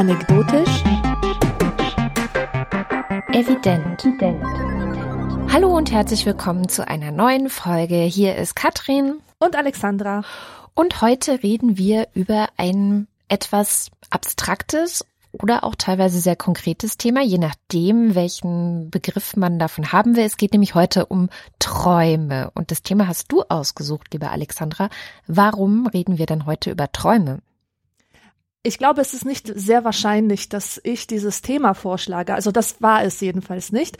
Anekdotisch. Evident. Hallo und herzlich willkommen zu einer neuen Folge. Hier ist Katrin und Alexandra. Und heute reden wir über ein etwas abstraktes oder auch teilweise sehr konkretes Thema, je nachdem, welchen Begriff man davon haben will. Es geht nämlich heute um Träume. Und das Thema hast du ausgesucht, liebe Alexandra. Warum reden wir denn heute über Träume? Ich glaube, es ist nicht sehr wahrscheinlich, dass ich dieses Thema vorschlage. Also das war es jedenfalls nicht.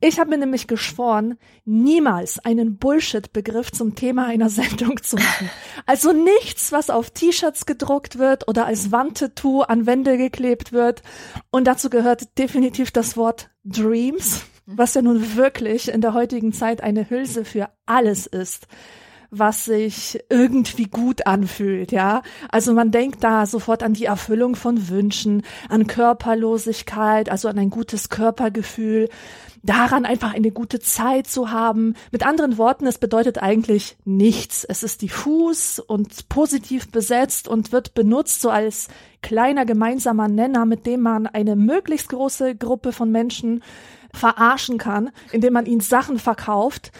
Ich habe mir nämlich geschworen, niemals einen Bullshit-Begriff zum Thema einer Sendung zu machen. Also nichts, was auf T-Shirts gedruckt wird oder als Wandtattoo an Wände geklebt wird. Und dazu gehört definitiv das Wort Dreams, was ja nun wirklich in der heutigen Zeit eine Hülse für alles ist was sich irgendwie gut anfühlt, ja. Also man denkt da sofort an die Erfüllung von Wünschen, an Körperlosigkeit, also an ein gutes Körpergefühl, daran einfach eine gute Zeit zu haben. Mit anderen Worten, es bedeutet eigentlich nichts. Es ist diffus und positiv besetzt und wird benutzt so als kleiner gemeinsamer Nenner, mit dem man eine möglichst große Gruppe von Menschen verarschen kann, indem man ihnen Sachen verkauft.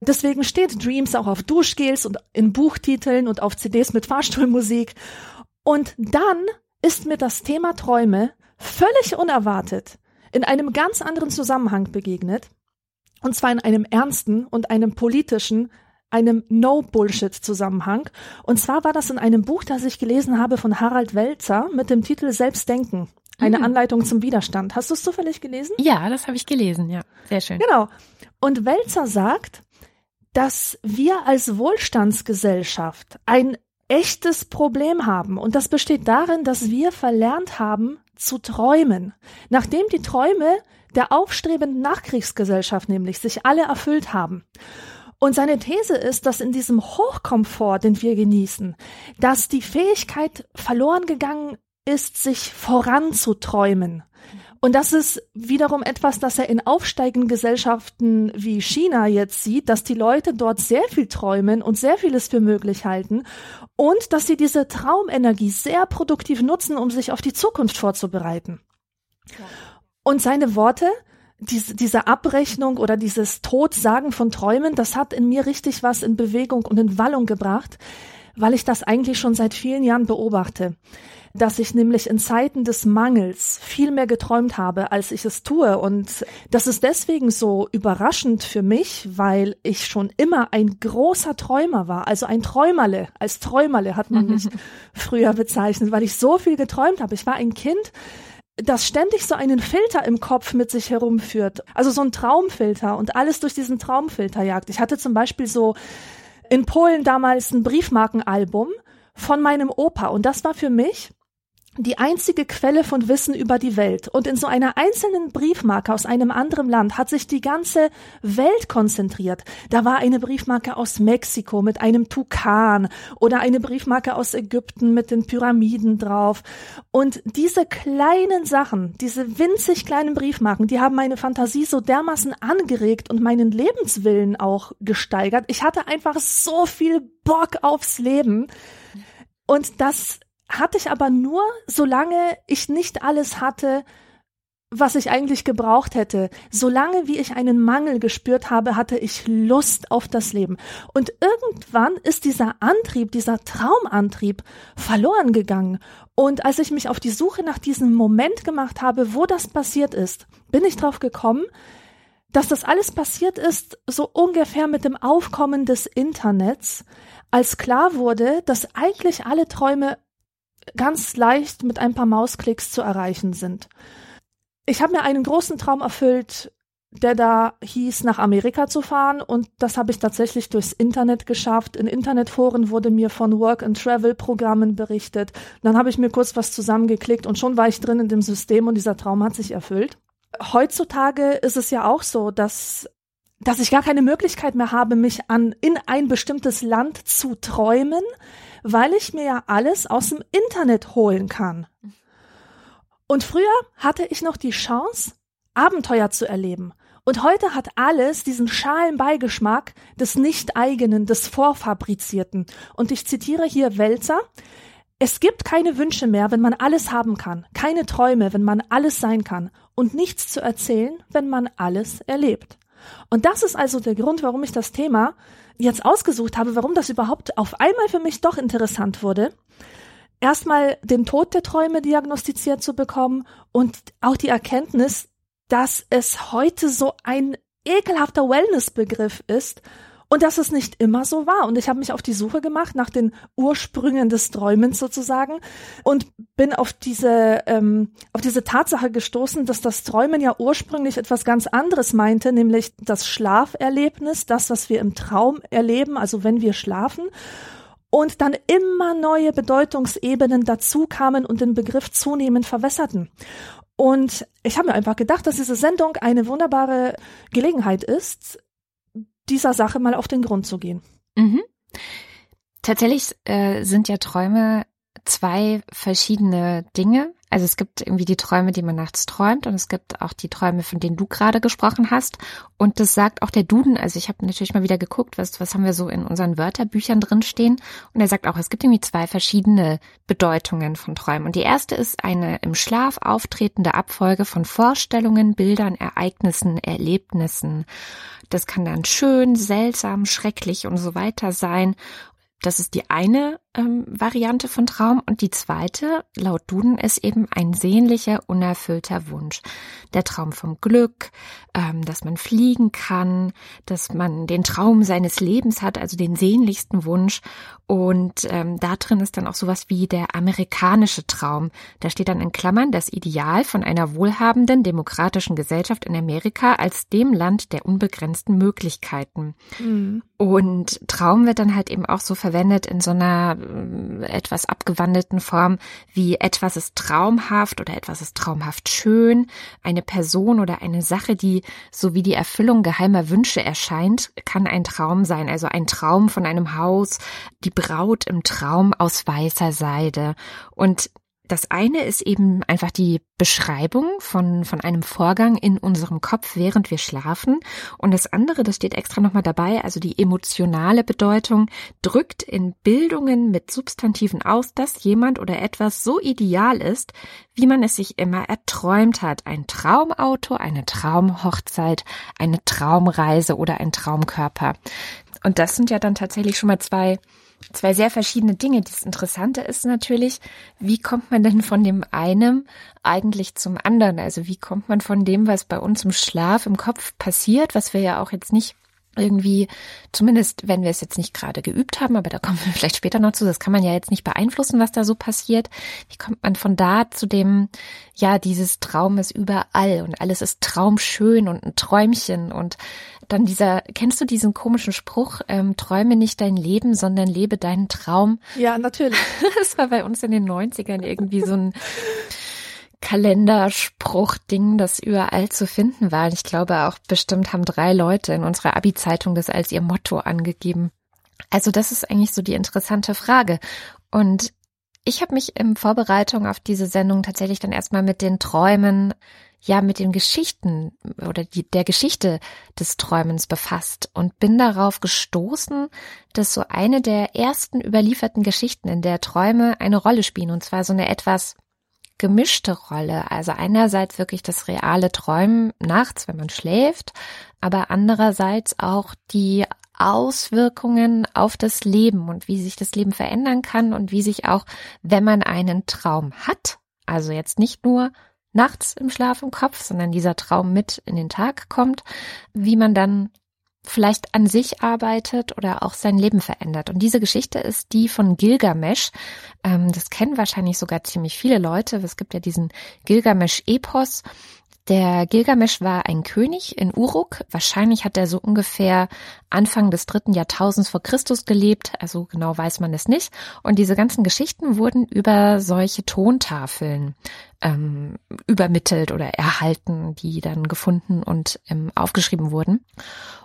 Deswegen steht Dreams auch auf Duschgels und in Buchtiteln und auf CDs mit Fahrstuhlmusik. Und dann ist mir das Thema Träume völlig unerwartet in einem ganz anderen Zusammenhang begegnet. Und zwar in einem ernsten und einem politischen, einem No-Bullshit-Zusammenhang. Und zwar war das in einem Buch, das ich gelesen habe von Harald Welzer mit dem Titel Selbstdenken. Eine mhm. Anleitung zum Widerstand. Hast du es zufällig gelesen? Ja, das habe ich gelesen, ja. Sehr schön. Genau. Und Welzer sagt, dass wir als Wohlstandsgesellschaft ein echtes Problem haben. Und das besteht darin, dass wir verlernt haben, zu träumen. Nachdem die Träume der aufstrebenden Nachkriegsgesellschaft nämlich sich alle erfüllt haben. Und seine These ist, dass in diesem Hochkomfort, den wir genießen, dass die Fähigkeit verloren gegangen ist, sich voranzuträumen. Und das ist wiederum etwas, das er in aufsteigenden Gesellschaften wie China jetzt sieht, dass die Leute dort sehr viel träumen und sehr vieles für möglich halten und dass sie diese Traumenergie sehr produktiv nutzen, um sich auf die Zukunft vorzubereiten. Ja. Und seine Worte, diese, diese Abrechnung oder dieses Todsagen von Träumen, das hat in mir richtig was in Bewegung und in Wallung gebracht, weil ich das eigentlich schon seit vielen Jahren beobachte dass ich nämlich in Zeiten des Mangels viel mehr geträumt habe, als ich es tue. Und das ist deswegen so überraschend für mich, weil ich schon immer ein großer Träumer war. Also ein Träumerle. Als Träumerle hat man mich früher bezeichnet, weil ich so viel geträumt habe. Ich war ein Kind, das ständig so einen Filter im Kopf mit sich herumführt. Also so ein Traumfilter und alles durch diesen Traumfilter jagt. Ich hatte zum Beispiel so in Polen damals ein Briefmarkenalbum von meinem Opa und das war für mich die einzige Quelle von Wissen über die Welt. Und in so einer einzelnen Briefmarke aus einem anderen Land hat sich die ganze Welt konzentriert. Da war eine Briefmarke aus Mexiko mit einem Tukan oder eine Briefmarke aus Ägypten mit den Pyramiden drauf. Und diese kleinen Sachen, diese winzig kleinen Briefmarken, die haben meine Fantasie so dermaßen angeregt und meinen Lebenswillen auch gesteigert. Ich hatte einfach so viel Bock aufs Leben. Und das hatte ich aber nur, solange ich nicht alles hatte, was ich eigentlich gebraucht hätte. Solange wie ich einen Mangel gespürt habe, hatte ich Lust auf das Leben. Und irgendwann ist dieser Antrieb, dieser Traumantrieb verloren gegangen. Und als ich mich auf die Suche nach diesem Moment gemacht habe, wo das passiert ist, bin ich drauf gekommen, dass das alles passiert ist, so ungefähr mit dem Aufkommen des Internets, als klar wurde, dass eigentlich alle Träume ganz leicht mit ein paar Mausklicks zu erreichen sind. Ich habe mir einen großen Traum erfüllt, der da hieß, nach Amerika zu fahren und das habe ich tatsächlich durchs Internet geschafft. In Internetforen wurde mir von Work-and-Travel-Programmen berichtet. Dann habe ich mir kurz was zusammengeklickt und schon war ich drin in dem System und dieser Traum hat sich erfüllt. Heutzutage ist es ja auch so, dass dass ich gar keine Möglichkeit mehr habe, mich an in ein bestimmtes Land zu träumen, weil ich mir ja alles aus dem Internet holen kann. Und früher hatte ich noch die Chance, Abenteuer zu erleben. Und heute hat alles diesen schalen Beigeschmack des Nicht-Eigenen, des Vorfabrizierten. Und ich zitiere hier Welzer. Es gibt keine Wünsche mehr, wenn man alles haben kann, keine Träume, wenn man alles sein kann und nichts zu erzählen, wenn man alles erlebt. Und das ist also der Grund, warum ich das Thema jetzt ausgesucht habe, warum das überhaupt auf einmal für mich doch interessant wurde. Erstmal den Tod der Träume diagnostiziert zu bekommen und auch die Erkenntnis, dass es heute so ein ekelhafter Wellnessbegriff ist und dass es nicht immer so war. Und ich habe mich auf die Suche gemacht nach den Ursprüngen des Träumens sozusagen und bin auf diese, ähm, auf diese Tatsache gestoßen, dass das Träumen ja ursprünglich etwas ganz anderes meinte, nämlich das Schlaferlebnis, das, was wir im Traum erleben, also wenn wir schlafen und dann immer neue Bedeutungsebenen dazu kamen und den Begriff zunehmend verwässerten. Und ich habe mir einfach gedacht, dass diese Sendung eine wunderbare Gelegenheit ist, dieser Sache mal auf den Grund zu gehen. Mhm. Tatsächlich äh, sind ja Träume zwei verschiedene Dinge. Also es gibt irgendwie die Träume, die man nachts träumt und es gibt auch die Träume, von denen du gerade gesprochen hast. Und das sagt auch der Duden. Also ich habe natürlich mal wieder geguckt, was, was haben wir so in unseren Wörterbüchern drinstehen. Und er sagt auch, es gibt irgendwie zwei verschiedene Bedeutungen von Träumen. Und die erste ist eine im Schlaf auftretende Abfolge von Vorstellungen, Bildern, Ereignissen, Erlebnissen. Das kann dann schön, seltsam, schrecklich und so weiter sein. Das ist die eine ähm, Variante von Traum und die zweite, laut Duden, ist eben ein sehnlicher, unerfüllter Wunsch. Der Traum vom Glück, ähm, dass man fliegen kann, dass man den Traum seines Lebens hat, also den sehnlichsten Wunsch. Und ähm, da drin ist dann auch sowas wie der amerikanische Traum. Da steht dann in Klammern das Ideal von einer wohlhabenden, demokratischen Gesellschaft in Amerika als dem Land der unbegrenzten Möglichkeiten. Mhm. Und Traum wird dann halt eben auch so verwendet in so einer äh, etwas abgewandelten Form wie etwas ist traumhaft oder etwas ist traumhaft schön, eine Person oder eine Sache, die so wie die Erfüllung geheimer Wünsche erscheint, kann ein Traum sein. Also ein Traum von einem Haus, die Braut im Traum aus weißer Seide. Und das eine ist eben einfach die Beschreibung von, von einem Vorgang in unserem Kopf, während wir schlafen. Und das andere, das steht extra nochmal dabei, also die emotionale Bedeutung, drückt in Bildungen mit Substantiven aus, dass jemand oder etwas so ideal ist, wie man es sich immer erträumt hat. Ein Traumauto, eine Traumhochzeit, eine Traumreise oder ein Traumkörper. Und das sind ja dann tatsächlich schon mal zwei zwei sehr verschiedene Dinge. Das Interessante ist natürlich, wie kommt man denn von dem einen eigentlich zum anderen? Also wie kommt man von dem, was bei uns im Schlaf im Kopf passiert, was wir ja auch jetzt nicht irgendwie, zumindest wenn wir es jetzt nicht gerade geübt haben, aber da kommen wir vielleicht später noch zu, das kann man ja jetzt nicht beeinflussen, was da so passiert. Wie kommt man von da zu dem, ja, dieses Traum ist überall und alles ist traumschön und ein Träumchen und dann dieser, kennst du diesen komischen Spruch, ähm, träume nicht dein Leben, sondern lebe deinen Traum? Ja, natürlich. Das war bei uns in den 90ern irgendwie so ein Kalenderspruch-Ding, das überall zu finden war. Ich glaube auch bestimmt haben drei Leute in unserer Abi-Zeitung das als ihr Motto angegeben. Also das ist eigentlich so die interessante Frage. Und ich habe mich in Vorbereitung auf diese Sendung tatsächlich dann erstmal mit den Träumen, ja, mit den Geschichten oder die, der Geschichte des Träumens befasst und bin darauf gestoßen, dass so eine der ersten überlieferten Geschichten, in der Träume eine Rolle spielen, und zwar so eine etwas gemischte Rolle. Also einerseits wirklich das reale Träumen nachts, wenn man schläft, aber andererseits auch die Auswirkungen auf das Leben und wie sich das Leben verändern kann und wie sich auch, wenn man einen Traum hat, also jetzt nicht nur nachts im Schlaf im Kopf, sondern dieser Traum mit in den Tag kommt, wie man dann vielleicht an sich arbeitet oder auch sein Leben verändert. Und diese Geschichte ist die von Gilgamesch. Ähm, das kennen wahrscheinlich sogar ziemlich viele Leute. Es gibt ja diesen Gilgamesch-Epos. Der Gilgamesch war ein König in Uruk. Wahrscheinlich hat er so ungefähr Anfang des dritten Jahrtausends vor Christus gelebt. Also genau weiß man es nicht. Und diese ganzen Geschichten wurden über solche Tontafeln ähm, übermittelt oder erhalten, die dann gefunden und ähm, aufgeschrieben wurden.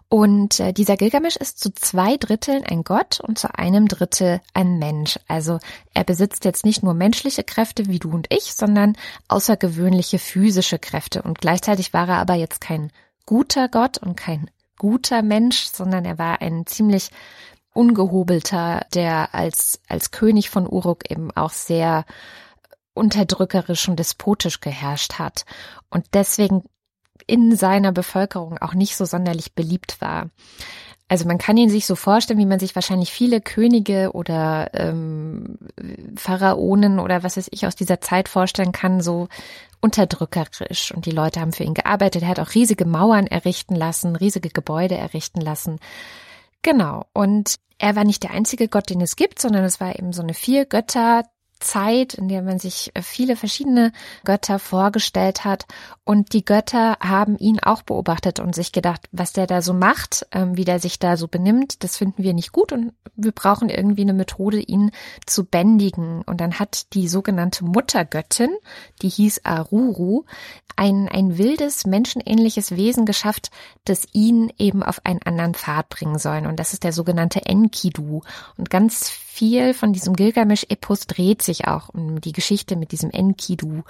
Und äh, dieser Gilgamesch ist zu zwei Dritteln ein Gott und zu einem Drittel ein Mensch. Also er besitzt jetzt nicht nur menschliche Kräfte wie du und ich, sondern außergewöhnliche physische Kräfte. Und gleichzeitig war er aber jetzt kein guter Gott und kein guter Mensch, sondern er war ein ziemlich Ungehobelter, der als, als König von Uruk eben auch sehr unterdrückerisch und despotisch geherrscht hat und deswegen in seiner Bevölkerung auch nicht so sonderlich beliebt war. Also man kann ihn sich so vorstellen, wie man sich wahrscheinlich viele Könige oder ähm, Pharaonen oder was weiß ich aus dieser Zeit vorstellen kann, so unterdrückerisch. Und die Leute haben für ihn gearbeitet. Er hat auch riesige Mauern errichten lassen, riesige Gebäude errichten lassen. Genau. Und er war nicht der einzige Gott, den es gibt, sondern es war eben so eine vier Götter Zeit, in der man sich äh, viele verschiedene Götter vorgestellt hat. Und die Götter haben ihn auch beobachtet und sich gedacht, was der da so macht, ähm, wie der sich da so benimmt, das finden wir nicht gut und wir brauchen irgendwie eine Methode, ihn zu bändigen. Und dann hat die sogenannte Muttergöttin, die hieß Aruru, ein, ein wildes, menschenähnliches Wesen geschafft, das ihn eben auf einen anderen Pfad bringen soll. Und das ist der sogenannte Enkidu. Und ganz viel von diesem Gilgamesch-Epos dreht sich auch um die Geschichte mit diesem Enkidu.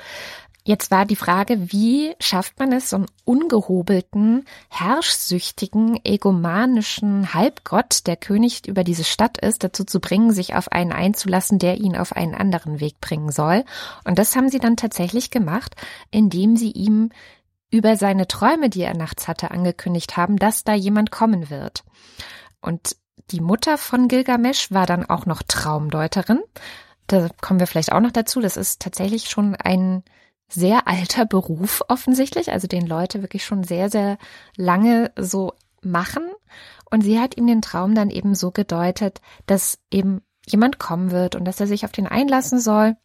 Jetzt war die Frage, wie schafft man es, so einen ungehobelten, herrschsüchtigen, egomanischen Halbgott, der König über diese Stadt ist, dazu zu bringen, sich auf einen einzulassen, der ihn auf einen anderen Weg bringen soll. Und das haben sie dann tatsächlich gemacht, indem sie ihm über seine Träume, die er nachts hatte, angekündigt haben, dass da jemand kommen wird. Und die Mutter von Gilgamesch war dann auch noch Traumdeuterin. Da kommen wir vielleicht auch noch dazu. Das ist tatsächlich schon ein sehr alter Beruf offensichtlich, also den Leute wirklich schon sehr, sehr lange so machen. Und sie hat ihm den Traum dann eben so gedeutet, dass eben jemand kommen wird und dass er sich auf den einlassen soll.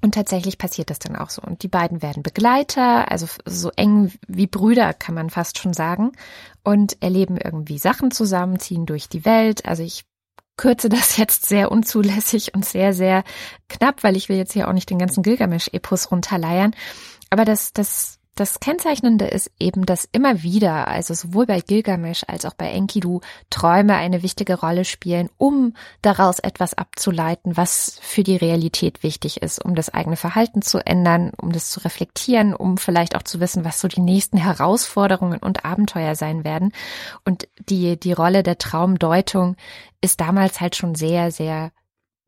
Und tatsächlich passiert das dann auch so. Und die beiden werden Begleiter, also so eng wie Brüder, kann man fast schon sagen. Und erleben irgendwie Sachen zusammen, ziehen durch die Welt. Also ich kürze das jetzt sehr unzulässig und sehr, sehr knapp, weil ich will jetzt hier auch nicht den ganzen Gilgamesch-Epos runterleiern. Aber das, das das Kennzeichnende ist eben, dass immer wieder, also sowohl bei Gilgamesch als auch bei Enkidu, Träume eine wichtige Rolle spielen, um daraus etwas abzuleiten, was für die Realität wichtig ist, um das eigene Verhalten zu ändern, um das zu reflektieren, um vielleicht auch zu wissen, was so die nächsten Herausforderungen und Abenteuer sein werden. Und die, die Rolle der Traumdeutung ist damals halt schon sehr, sehr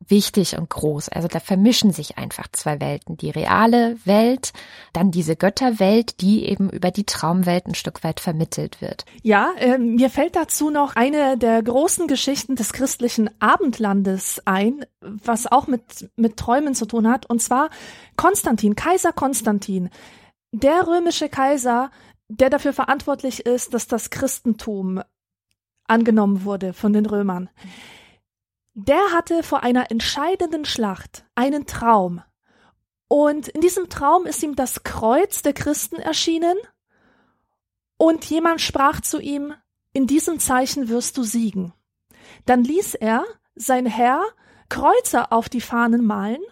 wichtig und groß. Also da vermischen sich einfach zwei Welten. Die reale Welt, dann diese Götterwelt, die eben über die Traumwelt ein Stück weit vermittelt wird. Ja, äh, mir fällt dazu noch eine der großen Geschichten des christlichen Abendlandes ein, was auch mit, mit Träumen zu tun hat. Und zwar Konstantin, Kaiser Konstantin, der römische Kaiser, der dafür verantwortlich ist, dass das Christentum angenommen wurde von den Römern. Der hatte vor einer entscheidenden Schlacht einen Traum. Und in diesem Traum ist ihm das Kreuz der Christen erschienen. Und jemand sprach zu ihm, in diesem Zeichen wirst du siegen. Dann ließ er, sein Herr, Kreuze auf die Fahnen malen.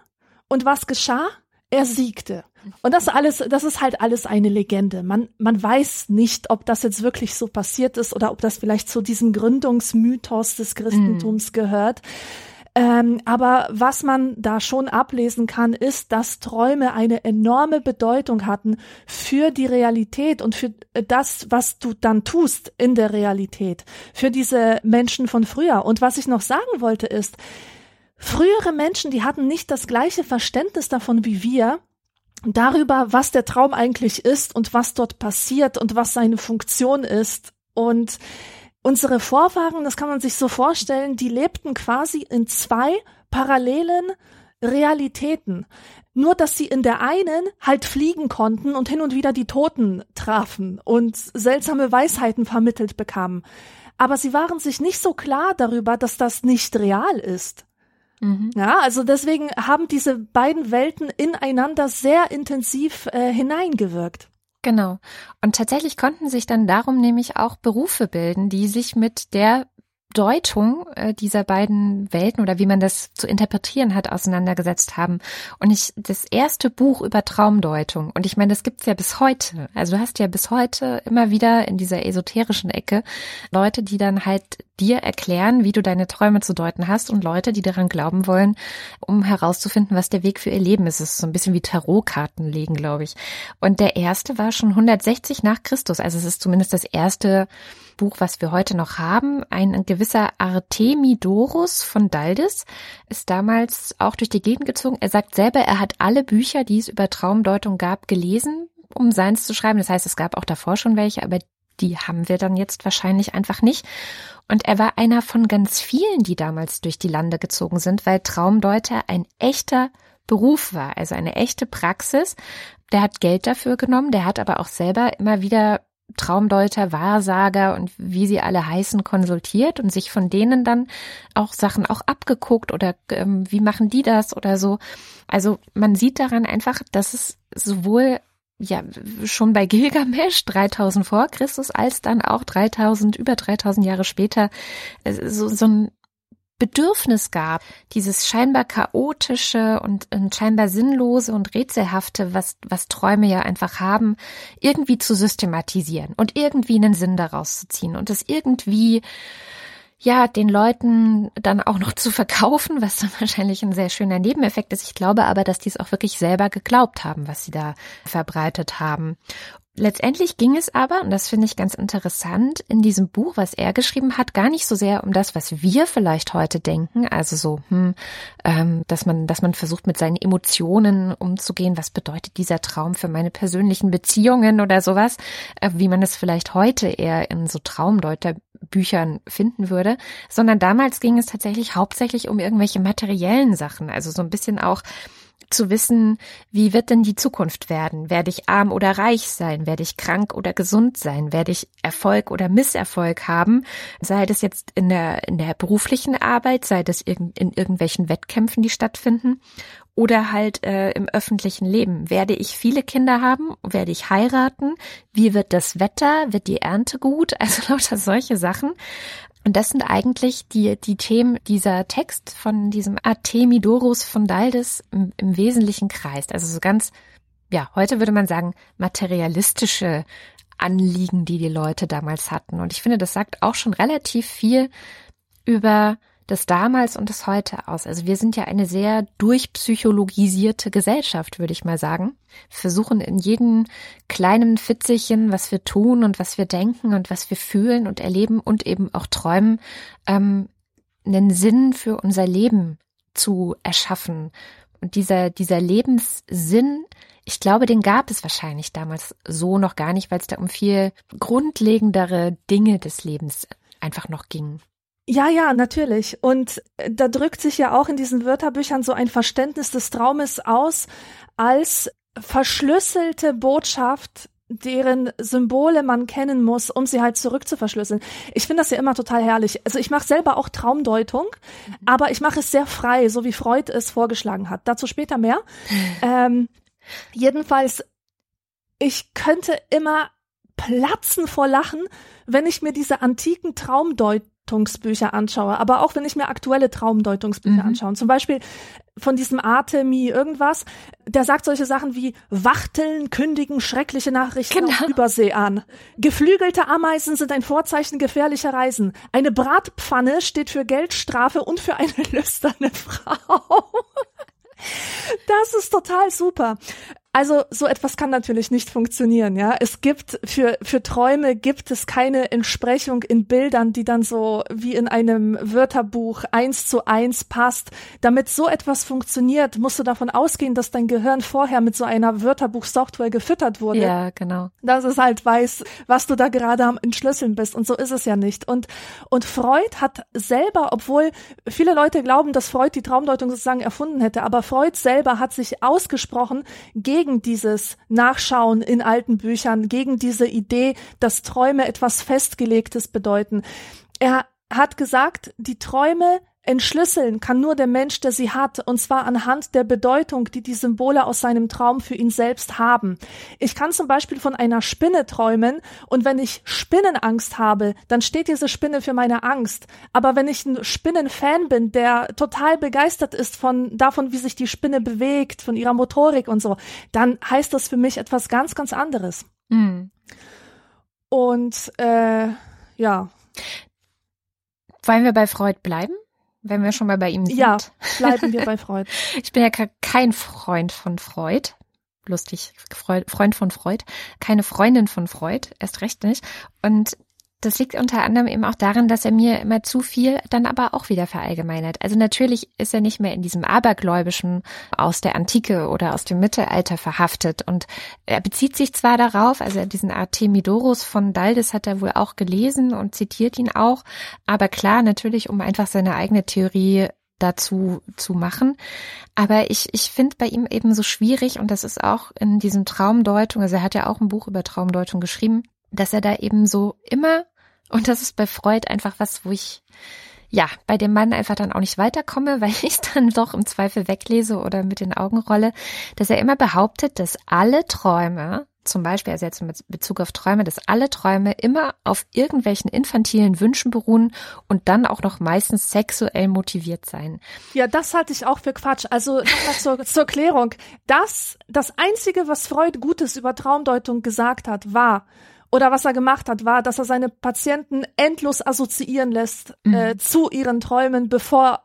Und was geschah? Er siegte. Und das alles, das ist halt alles eine Legende. Man, man weiß nicht, ob das jetzt wirklich so passiert ist oder ob das vielleicht zu diesem Gründungsmythos des Christentums mm. gehört. Ähm, aber was man da schon ablesen kann, ist, dass Träume eine enorme Bedeutung hatten für die Realität und für das, was du dann tust in der Realität, für diese Menschen von früher. Und was ich noch sagen wollte ist, frühere Menschen, die hatten nicht das gleiche Verständnis davon wie wir, darüber, was der Traum eigentlich ist und was dort passiert und was seine Funktion ist. Und unsere Vorfahren, das kann man sich so vorstellen, die lebten quasi in zwei parallelen Realitäten. Nur, dass sie in der einen halt fliegen konnten und hin und wieder die Toten trafen und seltsame Weisheiten vermittelt bekamen. Aber sie waren sich nicht so klar darüber, dass das nicht real ist. Mhm. Ja, also deswegen haben diese beiden Welten ineinander sehr intensiv äh, hineingewirkt. Genau. Und tatsächlich konnten sich dann darum nämlich auch Berufe bilden, die sich mit der Deutung äh, dieser beiden Welten oder wie man das zu interpretieren hat, auseinandergesetzt haben. Und ich, das erste Buch über Traumdeutung, und ich meine, das gibt's ja bis heute. Also du hast ja bis heute immer wieder in dieser esoterischen Ecke Leute, die dann halt dir erklären, wie du deine Träume zu deuten hast und Leute, die daran glauben wollen, um herauszufinden, was der Weg für ihr Leben ist. Es ist so ein bisschen wie Tarotkarten legen, glaube ich. Und der erste war schon 160 nach Christus. Also es ist zumindest das erste Buch, was wir heute noch haben. Ein gewisser Artemidorus von Daldes ist damals auch durch die Gegend gezogen. Er sagt selber, er hat alle Bücher, die es über Traumdeutung gab, gelesen, um seins zu schreiben. Das heißt, es gab auch davor schon welche, aber die haben wir dann jetzt wahrscheinlich einfach nicht. Und er war einer von ganz vielen, die damals durch die Lande gezogen sind, weil Traumdeuter ein echter Beruf war, also eine echte Praxis. Der hat Geld dafür genommen, der hat aber auch selber immer wieder Traumdeuter, Wahrsager und wie sie alle heißen, konsultiert und sich von denen dann auch Sachen auch abgeguckt oder ähm, wie machen die das oder so. Also man sieht daran einfach, dass es sowohl ja, schon bei Gilgamesch 3000 vor Christus, als dann auch 3000, über 3000 Jahre später, äh, so, so ein Bedürfnis gab, dieses scheinbar chaotische und, und scheinbar sinnlose und rätselhafte, was, was Träume ja einfach haben, irgendwie zu systematisieren und irgendwie einen Sinn daraus zu ziehen und es irgendwie ja, den Leuten dann auch noch zu verkaufen, was dann wahrscheinlich ein sehr schöner Nebeneffekt ist. Ich glaube aber, dass die es auch wirklich selber geglaubt haben, was sie da verbreitet haben. Letztendlich ging es aber, und das finde ich ganz interessant, in diesem Buch, was er geschrieben hat, gar nicht so sehr um das, was wir vielleicht heute denken, also so, hm, ähm, dass man, dass man versucht, mit seinen Emotionen umzugehen. Was bedeutet dieser Traum für meine persönlichen Beziehungen oder sowas, äh, wie man es vielleicht heute eher in so Traumdeuterbüchern finden würde, sondern damals ging es tatsächlich hauptsächlich um irgendwelche materiellen Sachen, also so ein bisschen auch zu wissen, wie wird denn die Zukunft werden? Werde ich arm oder reich sein? Werde ich krank oder gesund sein? Werde ich Erfolg oder Misserfolg haben? Sei das jetzt in der, in der beruflichen Arbeit, sei das in irgendwelchen Wettkämpfen, die stattfinden oder halt äh, im öffentlichen Leben. Werde ich viele Kinder haben? Werde ich heiraten? Wie wird das Wetter? Wird die Ernte gut? Also lauter solche Sachen. Und das sind eigentlich die, die Themen dieser Text von diesem Artemidorus von Daldes im, im Wesentlichen kreist. Also so ganz, ja, heute würde man sagen, materialistische Anliegen, die die Leute damals hatten. Und ich finde, das sagt auch schon relativ viel über das damals und das heute aus. Also wir sind ja eine sehr durchpsychologisierte Gesellschaft, würde ich mal sagen. Wir versuchen in jedem kleinen Fitzelchen, was wir tun und was wir denken und was wir fühlen und erleben und eben auch träumen, ähm, einen Sinn für unser Leben zu erschaffen. Und dieser, dieser Lebenssinn, ich glaube, den gab es wahrscheinlich damals so noch gar nicht, weil es da um viel grundlegendere Dinge des Lebens einfach noch ging. Ja, ja, natürlich. Und äh, da drückt sich ja auch in diesen Wörterbüchern so ein Verständnis des Traumes aus als verschlüsselte Botschaft, deren Symbole man kennen muss, um sie halt zurückzuverschlüsseln. Ich finde das ja immer total herrlich. Also ich mache selber auch Traumdeutung, mhm. aber ich mache es sehr frei, so wie Freud es vorgeschlagen hat. Dazu später mehr. ähm, jedenfalls, ich könnte immer platzen vor Lachen, wenn ich mir diese antiken Traumdeut Traumdeutungsbücher anschaue, aber auch wenn ich mir aktuelle Traumdeutungsbücher mhm. anschaue, zum Beispiel von diesem Artemi irgendwas, der sagt solche Sachen wie Wachteln kündigen schreckliche Nachrichten genau. auf Übersee an. Geflügelte Ameisen sind ein Vorzeichen gefährlicher Reisen. Eine Bratpfanne steht für Geldstrafe und für eine lüsterne Frau. Das ist total super. Also so etwas kann natürlich nicht funktionieren, ja. Es gibt für für Träume gibt es keine Entsprechung in Bildern, die dann so wie in einem Wörterbuch eins zu eins passt. Damit so etwas funktioniert, musst du davon ausgehen, dass dein Gehirn vorher mit so einer Wörterbuchsoftware gefüttert wurde. Ja, genau. Dass es halt weiß, was du da gerade am Entschlüsseln bist. Und so ist es ja nicht. Und und Freud hat selber, obwohl viele Leute glauben, dass Freud die Traumdeutung sozusagen erfunden hätte, aber Freud selber hat sich ausgesprochen gegen gegen dieses Nachschauen in alten Büchern, gegen diese Idee, dass Träume etwas Festgelegtes bedeuten. Er hat gesagt, die Träume Entschlüsseln kann nur der Mensch, der sie hat, und zwar anhand der Bedeutung, die die Symbole aus seinem Traum für ihn selbst haben. Ich kann zum Beispiel von einer Spinne träumen, und wenn ich Spinnenangst habe, dann steht diese Spinne für meine Angst. Aber wenn ich ein Spinnenfan bin, der total begeistert ist von davon, wie sich die Spinne bewegt, von ihrer Motorik und so, dann heißt das für mich etwas ganz, ganz anderes. Mhm. Und äh, ja. Wollen wir bei Freud bleiben? Wenn wir schon mal bei ihm sind. Ja, bleiben wir bei Freud. ich bin ja kein Freund von Freud. Lustig, Freund von Freud. Keine Freundin von Freud, erst recht nicht. Und das liegt unter anderem eben auch darin, dass er mir immer zu viel dann aber auch wieder verallgemeinert. Also natürlich ist er nicht mehr in diesem Abergläubischen aus der Antike oder aus dem Mittelalter verhaftet und er bezieht sich zwar darauf, also diesen Artemidorus von Daldes hat er wohl auch gelesen und zitiert ihn auch, aber klar, natürlich, um einfach seine eigene Theorie dazu zu machen. Aber ich, ich finde bei ihm eben so schwierig, und das ist auch in diesem Traumdeutung, also er hat ja auch ein Buch über Traumdeutung geschrieben, dass er da eben so immer, und das ist bei Freud einfach was, wo ich ja, bei dem Mann einfach dann auch nicht weiterkomme, weil ich dann doch im Zweifel weglese oder mit den Augen rolle, dass er immer behauptet, dass alle Träume, zum Beispiel, also jetzt mit Bezug auf Träume, dass alle Träume immer auf irgendwelchen infantilen Wünschen beruhen und dann auch noch meistens sexuell motiviert sein. Ja, das halte ich auch für Quatsch. Also zur, zur Klärung. Das, das einzige, was Freud Gutes über Traumdeutung gesagt hat, war, oder was er gemacht hat, war, dass er seine Patienten endlos assoziieren lässt mhm. äh, zu ihren Träumen, bevor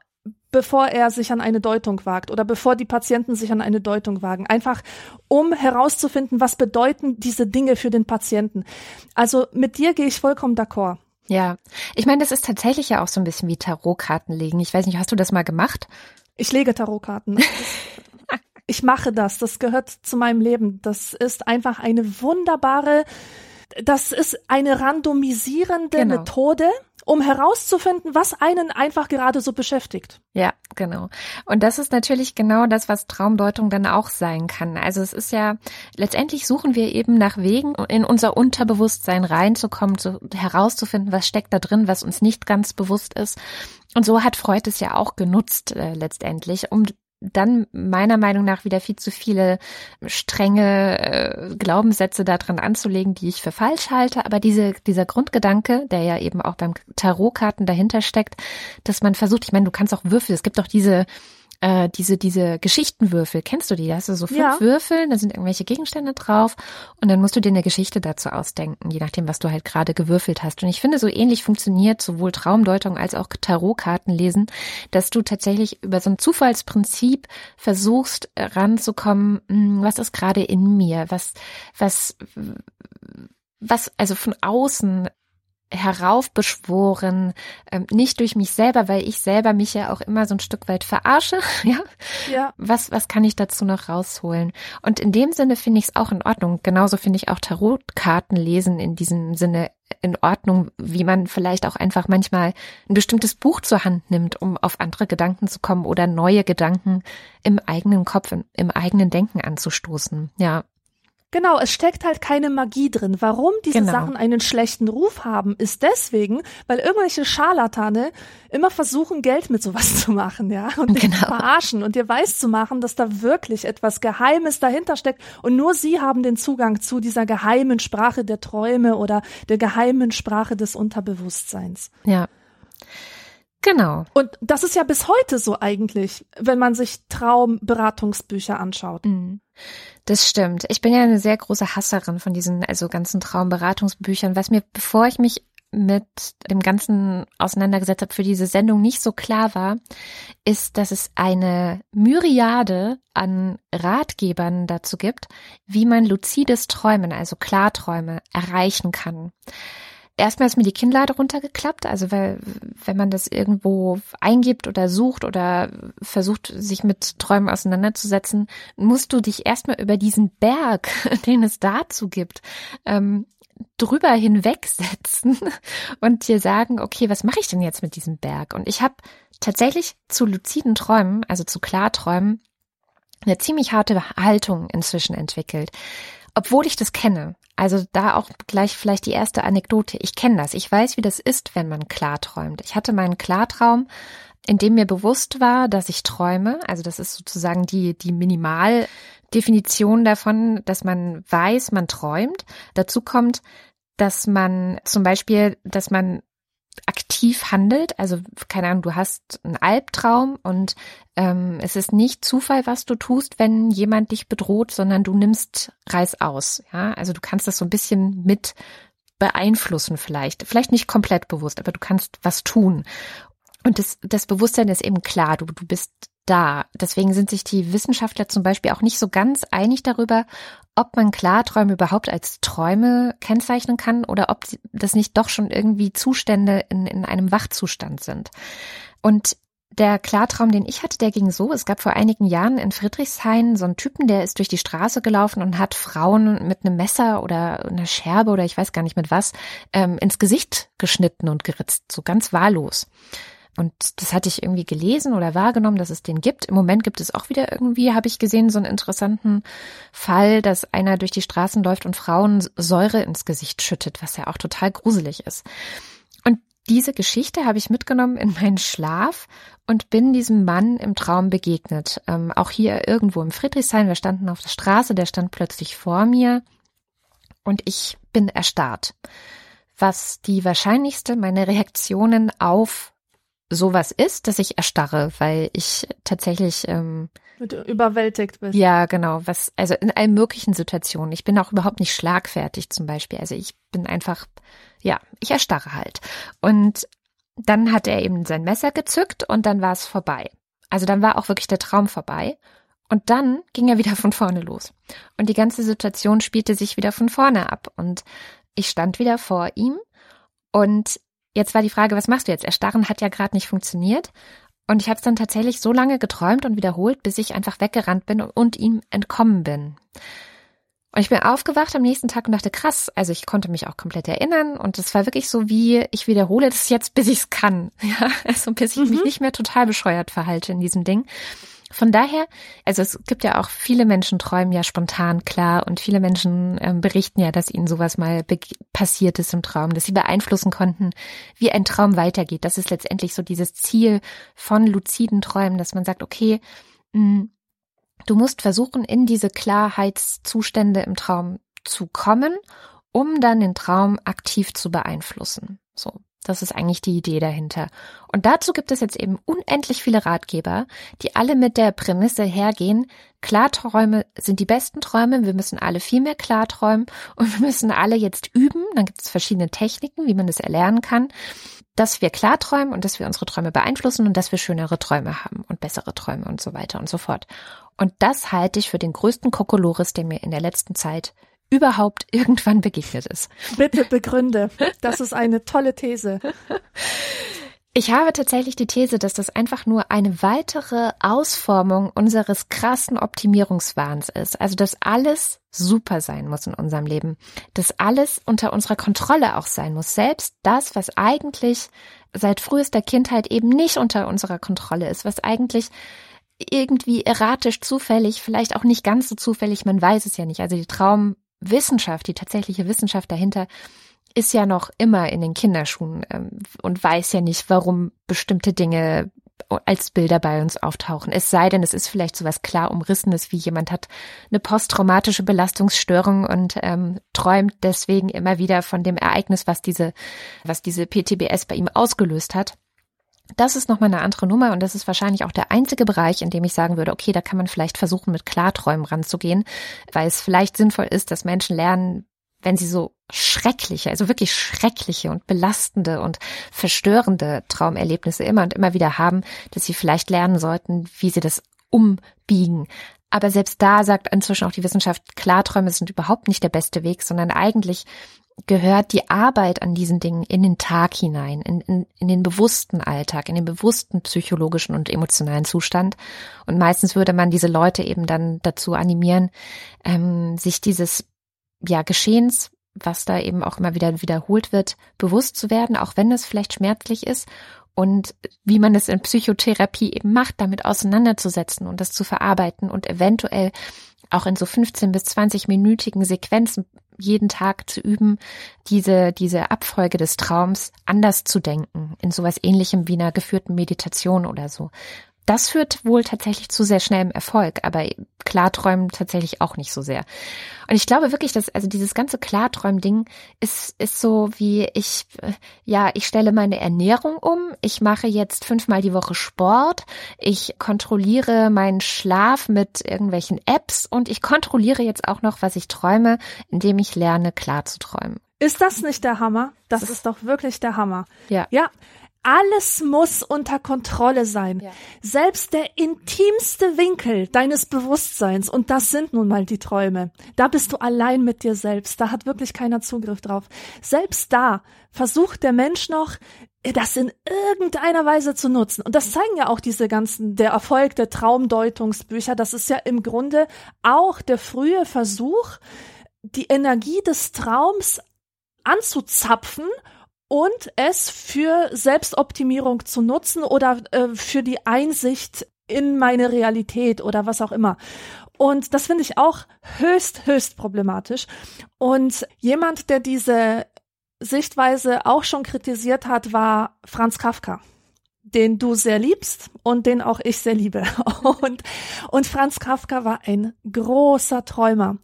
bevor er sich an eine Deutung wagt oder bevor die Patienten sich an eine Deutung wagen. Einfach um herauszufinden, was bedeuten diese Dinge für den Patienten. Also mit dir gehe ich vollkommen d'accord. Ja, ich meine, das ist tatsächlich ja auch so ein bisschen wie Tarotkarten legen. Ich weiß nicht, hast du das mal gemacht? Ich lege Tarotkarten. ich mache das. Das gehört zu meinem Leben. Das ist einfach eine wunderbare das ist eine randomisierende genau. Methode, um herauszufinden, was einen einfach gerade so beschäftigt. Ja, genau. Und das ist natürlich genau das, was Traumdeutung dann auch sein kann. Also es ist ja, letztendlich suchen wir eben nach Wegen, in unser Unterbewusstsein reinzukommen, so herauszufinden, was steckt da drin, was uns nicht ganz bewusst ist. Und so hat Freud es ja auch genutzt äh, letztendlich, um dann meiner Meinung nach wieder viel zu viele strenge äh, Glaubenssätze daran anzulegen, die ich für falsch halte. Aber diese, dieser Grundgedanke, der ja eben auch beim Tarotkarten dahinter steckt, dass man versucht, ich meine, du kannst auch Würfel, es gibt doch diese äh, diese, diese Geschichtenwürfel, kennst du die? Da hast du so fünf ja. Würfel, da sind irgendwelche Gegenstände drauf und dann musst du dir eine Geschichte dazu ausdenken, je nachdem, was du halt gerade gewürfelt hast. Und ich finde, so ähnlich funktioniert sowohl Traumdeutung als auch Tarotkarten lesen, dass du tatsächlich über so ein Zufallsprinzip versuchst ranzukommen, hm, was ist gerade in mir, was, was, was also von außen heraufbeschworen, ähm, nicht durch mich selber, weil ich selber mich ja auch immer so ein Stück weit verarsche, ja. Ja. Was, was kann ich dazu noch rausholen? Und in dem Sinne finde ich es auch in Ordnung. Genauso finde ich auch Tarotkarten lesen in diesem Sinne in Ordnung, wie man vielleicht auch einfach manchmal ein bestimmtes Buch zur Hand nimmt, um auf andere Gedanken zu kommen oder neue Gedanken im eigenen Kopf, im, im eigenen Denken anzustoßen. Ja. Genau, es steckt halt keine Magie drin. Warum diese genau. Sachen einen schlechten Ruf haben, ist deswegen, weil irgendwelche Scharlatane immer versuchen, Geld mit sowas zu machen, ja, und genau. verarschen und dir weiß zu machen, dass da wirklich etwas Geheimes dahinter steckt und nur sie haben den Zugang zu dieser geheimen Sprache der Träume oder der geheimen Sprache des Unterbewusstseins. Ja. Genau. Und das ist ja bis heute so eigentlich, wenn man sich Traumberatungsbücher anschaut. Mhm. Das stimmt. Ich bin ja eine sehr große Hasserin von diesen also ganzen Traumberatungsbüchern, was mir, bevor ich mich mit dem Ganzen auseinandergesetzt habe, für diese Sendung nicht so klar war, ist, dass es eine Myriade an Ratgebern dazu gibt, wie man luzides Träumen, also Klarträume, erreichen kann. Erstmal ist mir die Kinnlade runtergeklappt, also weil, wenn man das irgendwo eingibt oder sucht oder versucht, sich mit Träumen auseinanderzusetzen, musst du dich erstmal über diesen Berg, den es dazu gibt, ähm, drüber hinwegsetzen und dir sagen, okay, was mache ich denn jetzt mit diesem Berg? Und ich habe tatsächlich zu luziden Träumen, also zu Klarträumen, eine ziemlich harte Haltung inzwischen entwickelt. Obwohl ich das kenne. Also da auch gleich vielleicht die erste Anekdote. Ich kenne das. Ich weiß, wie das ist, wenn man klarträumt. Ich hatte meinen Klartraum, in dem mir bewusst war, dass ich träume. Also das ist sozusagen die, die Minimaldefinition davon, dass man weiß, man träumt. Dazu kommt, dass man zum Beispiel, dass man aktiv handelt. Also keine Ahnung, du hast einen Albtraum und ähm, es ist nicht Zufall, was du tust, wenn jemand dich bedroht, sondern du nimmst Reiß aus. Ja, also du kannst das so ein bisschen mit beeinflussen vielleicht. Vielleicht nicht komplett bewusst, aber du kannst was tun. Und das, das Bewusstsein ist eben klar, du, du bist da. Deswegen sind sich die Wissenschaftler zum Beispiel auch nicht so ganz einig darüber, ob man Klarträume überhaupt als Träume kennzeichnen kann oder ob das nicht doch schon irgendwie Zustände in, in einem Wachzustand sind. Und der Klartraum, den ich hatte, der ging so. Es gab vor einigen Jahren in Friedrichshain so einen Typen, der ist durch die Straße gelaufen und hat Frauen mit einem Messer oder einer Scherbe oder ich weiß gar nicht mit was ähm, ins Gesicht geschnitten und geritzt, so ganz wahllos. Und das hatte ich irgendwie gelesen oder wahrgenommen, dass es den gibt. Im Moment gibt es auch wieder irgendwie, habe ich gesehen, so einen interessanten Fall, dass einer durch die Straßen läuft und Frauen Säure ins Gesicht schüttet, was ja auch total gruselig ist. Und diese Geschichte habe ich mitgenommen in meinen Schlaf und bin diesem Mann im Traum begegnet. Ähm, auch hier irgendwo im Friedrichshain. Wir standen auf der Straße, der stand plötzlich vor mir und ich bin erstarrt. Was die wahrscheinlichste meiner Reaktionen auf sowas ist, dass ich erstarre, weil ich tatsächlich ähm, überwältigt bist. Ja, genau. Was, also in allen möglichen Situationen. Ich bin auch überhaupt nicht schlagfertig zum Beispiel. Also ich bin einfach, ja, ich erstarre halt. Und dann hat er eben sein Messer gezückt und dann war es vorbei. Also dann war auch wirklich der Traum vorbei. Und dann ging er wieder von vorne los. Und die ganze Situation spielte sich wieder von vorne ab. Und ich stand wieder vor ihm und Jetzt war die Frage, was machst du jetzt? Erstarren hat ja gerade nicht funktioniert. Und ich habe es dann tatsächlich so lange geträumt und wiederholt, bis ich einfach weggerannt bin und ihm entkommen bin. Und ich bin aufgewacht am nächsten Tag und dachte, krass, also ich konnte mich auch komplett erinnern und es war wirklich so wie, ich wiederhole das jetzt, bis ich es kann. Ja, also bis ich mhm. mich nicht mehr total bescheuert verhalte in diesem Ding. Von daher, also es gibt ja auch viele Menschen träumen ja spontan klar und viele Menschen ähm, berichten ja, dass ihnen sowas mal passiert ist im Traum, dass sie beeinflussen konnten, wie ein Traum weitergeht. Das ist letztendlich so dieses Ziel von luziden Träumen, dass man sagt, okay, mh, hm, du musst versuchen, in diese Klarheitszustände im Traum zu kommen, um dann den Traum aktiv zu beeinflussen. So. Das ist eigentlich die Idee dahinter. Und dazu gibt es jetzt eben unendlich viele Ratgeber, die alle mit der Prämisse hergehen, Klarträume sind die besten Träume, wir müssen alle viel mehr klarträumen und wir müssen alle jetzt üben, dann gibt es verschiedene Techniken, wie man das erlernen kann, dass wir klarträumen und dass wir unsere Träume beeinflussen und dass wir schönere Träume haben und bessere Träume und so weiter und so fort. Und das halte ich für den größten Kokolores, der mir in der letzten Zeit überhaupt irgendwann begegnet ist. Bitte begründe. Das ist eine tolle These. Ich habe tatsächlich die These, dass das einfach nur eine weitere Ausformung unseres krassen Optimierungswahns ist. Also, dass alles super sein muss in unserem Leben. Dass alles unter unserer Kontrolle auch sein muss. Selbst das, was eigentlich seit frühester Kindheit eben nicht unter unserer Kontrolle ist, was eigentlich irgendwie erratisch zufällig, vielleicht auch nicht ganz so zufällig, man weiß es ja nicht. Also die Traum, Wissenschaft, die tatsächliche Wissenschaft dahinter, ist ja noch immer in den Kinderschuhen ähm, und weiß ja nicht, warum bestimmte Dinge als Bilder bei uns auftauchen. Es sei denn, es ist vielleicht so was klar umrissenes, wie jemand hat eine posttraumatische Belastungsstörung und ähm, träumt deswegen immer wieder von dem Ereignis, was diese, was diese PTBS bei ihm ausgelöst hat. Das ist nochmal eine andere Nummer und das ist wahrscheinlich auch der einzige Bereich, in dem ich sagen würde, okay, da kann man vielleicht versuchen, mit Klarträumen ranzugehen, weil es vielleicht sinnvoll ist, dass Menschen lernen, wenn sie so schreckliche, also wirklich schreckliche und belastende und verstörende Traumerlebnisse immer und immer wieder haben, dass sie vielleicht lernen sollten, wie sie das umbiegen. Aber selbst da sagt inzwischen auch die Wissenschaft, Klarträume sind überhaupt nicht der beste Weg, sondern eigentlich gehört die Arbeit an diesen Dingen in den Tag hinein, in, in, in den bewussten Alltag, in den bewussten psychologischen und emotionalen Zustand. Und meistens würde man diese Leute eben dann dazu animieren, ähm, sich dieses ja, Geschehens, was da eben auch immer wieder wiederholt wird, bewusst zu werden, auch wenn es vielleicht schmerzlich ist und wie man es in Psychotherapie eben macht, damit auseinanderzusetzen und das zu verarbeiten und eventuell auch in so 15 bis 20 minütigen Sequenzen jeden Tag zu üben, diese, diese Abfolge des Traums anders zu denken, in sowas ähnlichem wie einer geführten Meditation oder so. Das führt wohl tatsächlich zu sehr schnellem Erfolg, aber Klarträumen tatsächlich auch nicht so sehr. Und ich glaube wirklich, dass also dieses ganze Klarträumen-Ding ist ist so wie ich ja ich stelle meine Ernährung um, ich mache jetzt fünfmal die Woche Sport, ich kontrolliere meinen Schlaf mit irgendwelchen Apps und ich kontrolliere jetzt auch noch, was ich träume, indem ich lerne klar zu träumen. Ist das nicht der Hammer? Das, das ist doch wirklich der Hammer. Ja. Ja. Alles muss unter Kontrolle sein. Ja. Selbst der intimste Winkel deines Bewusstseins, und das sind nun mal die Träume, da bist du allein mit dir selbst, da hat wirklich keiner Zugriff drauf. Selbst da versucht der Mensch noch, das in irgendeiner Weise zu nutzen. Und das zeigen ja auch diese ganzen, der Erfolg der Traumdeutungsbücher. Das ist ja im Grunde auch der frühe Versuch, die Energie des Traums anzuzapfen und es für Selbstoptimierung zu nutzen oder äh, für die Einsicht in meine Realität oder was auch immer. Und das finde ich auch höchst, höchst problematisch. Und jemand, der diese Sichtweise auch schon kritisiert hat, war Franz Kafka, den du sehr liebst und den auch ich sehr liebe. Und, und Franz Kafka war ein großer Träumer.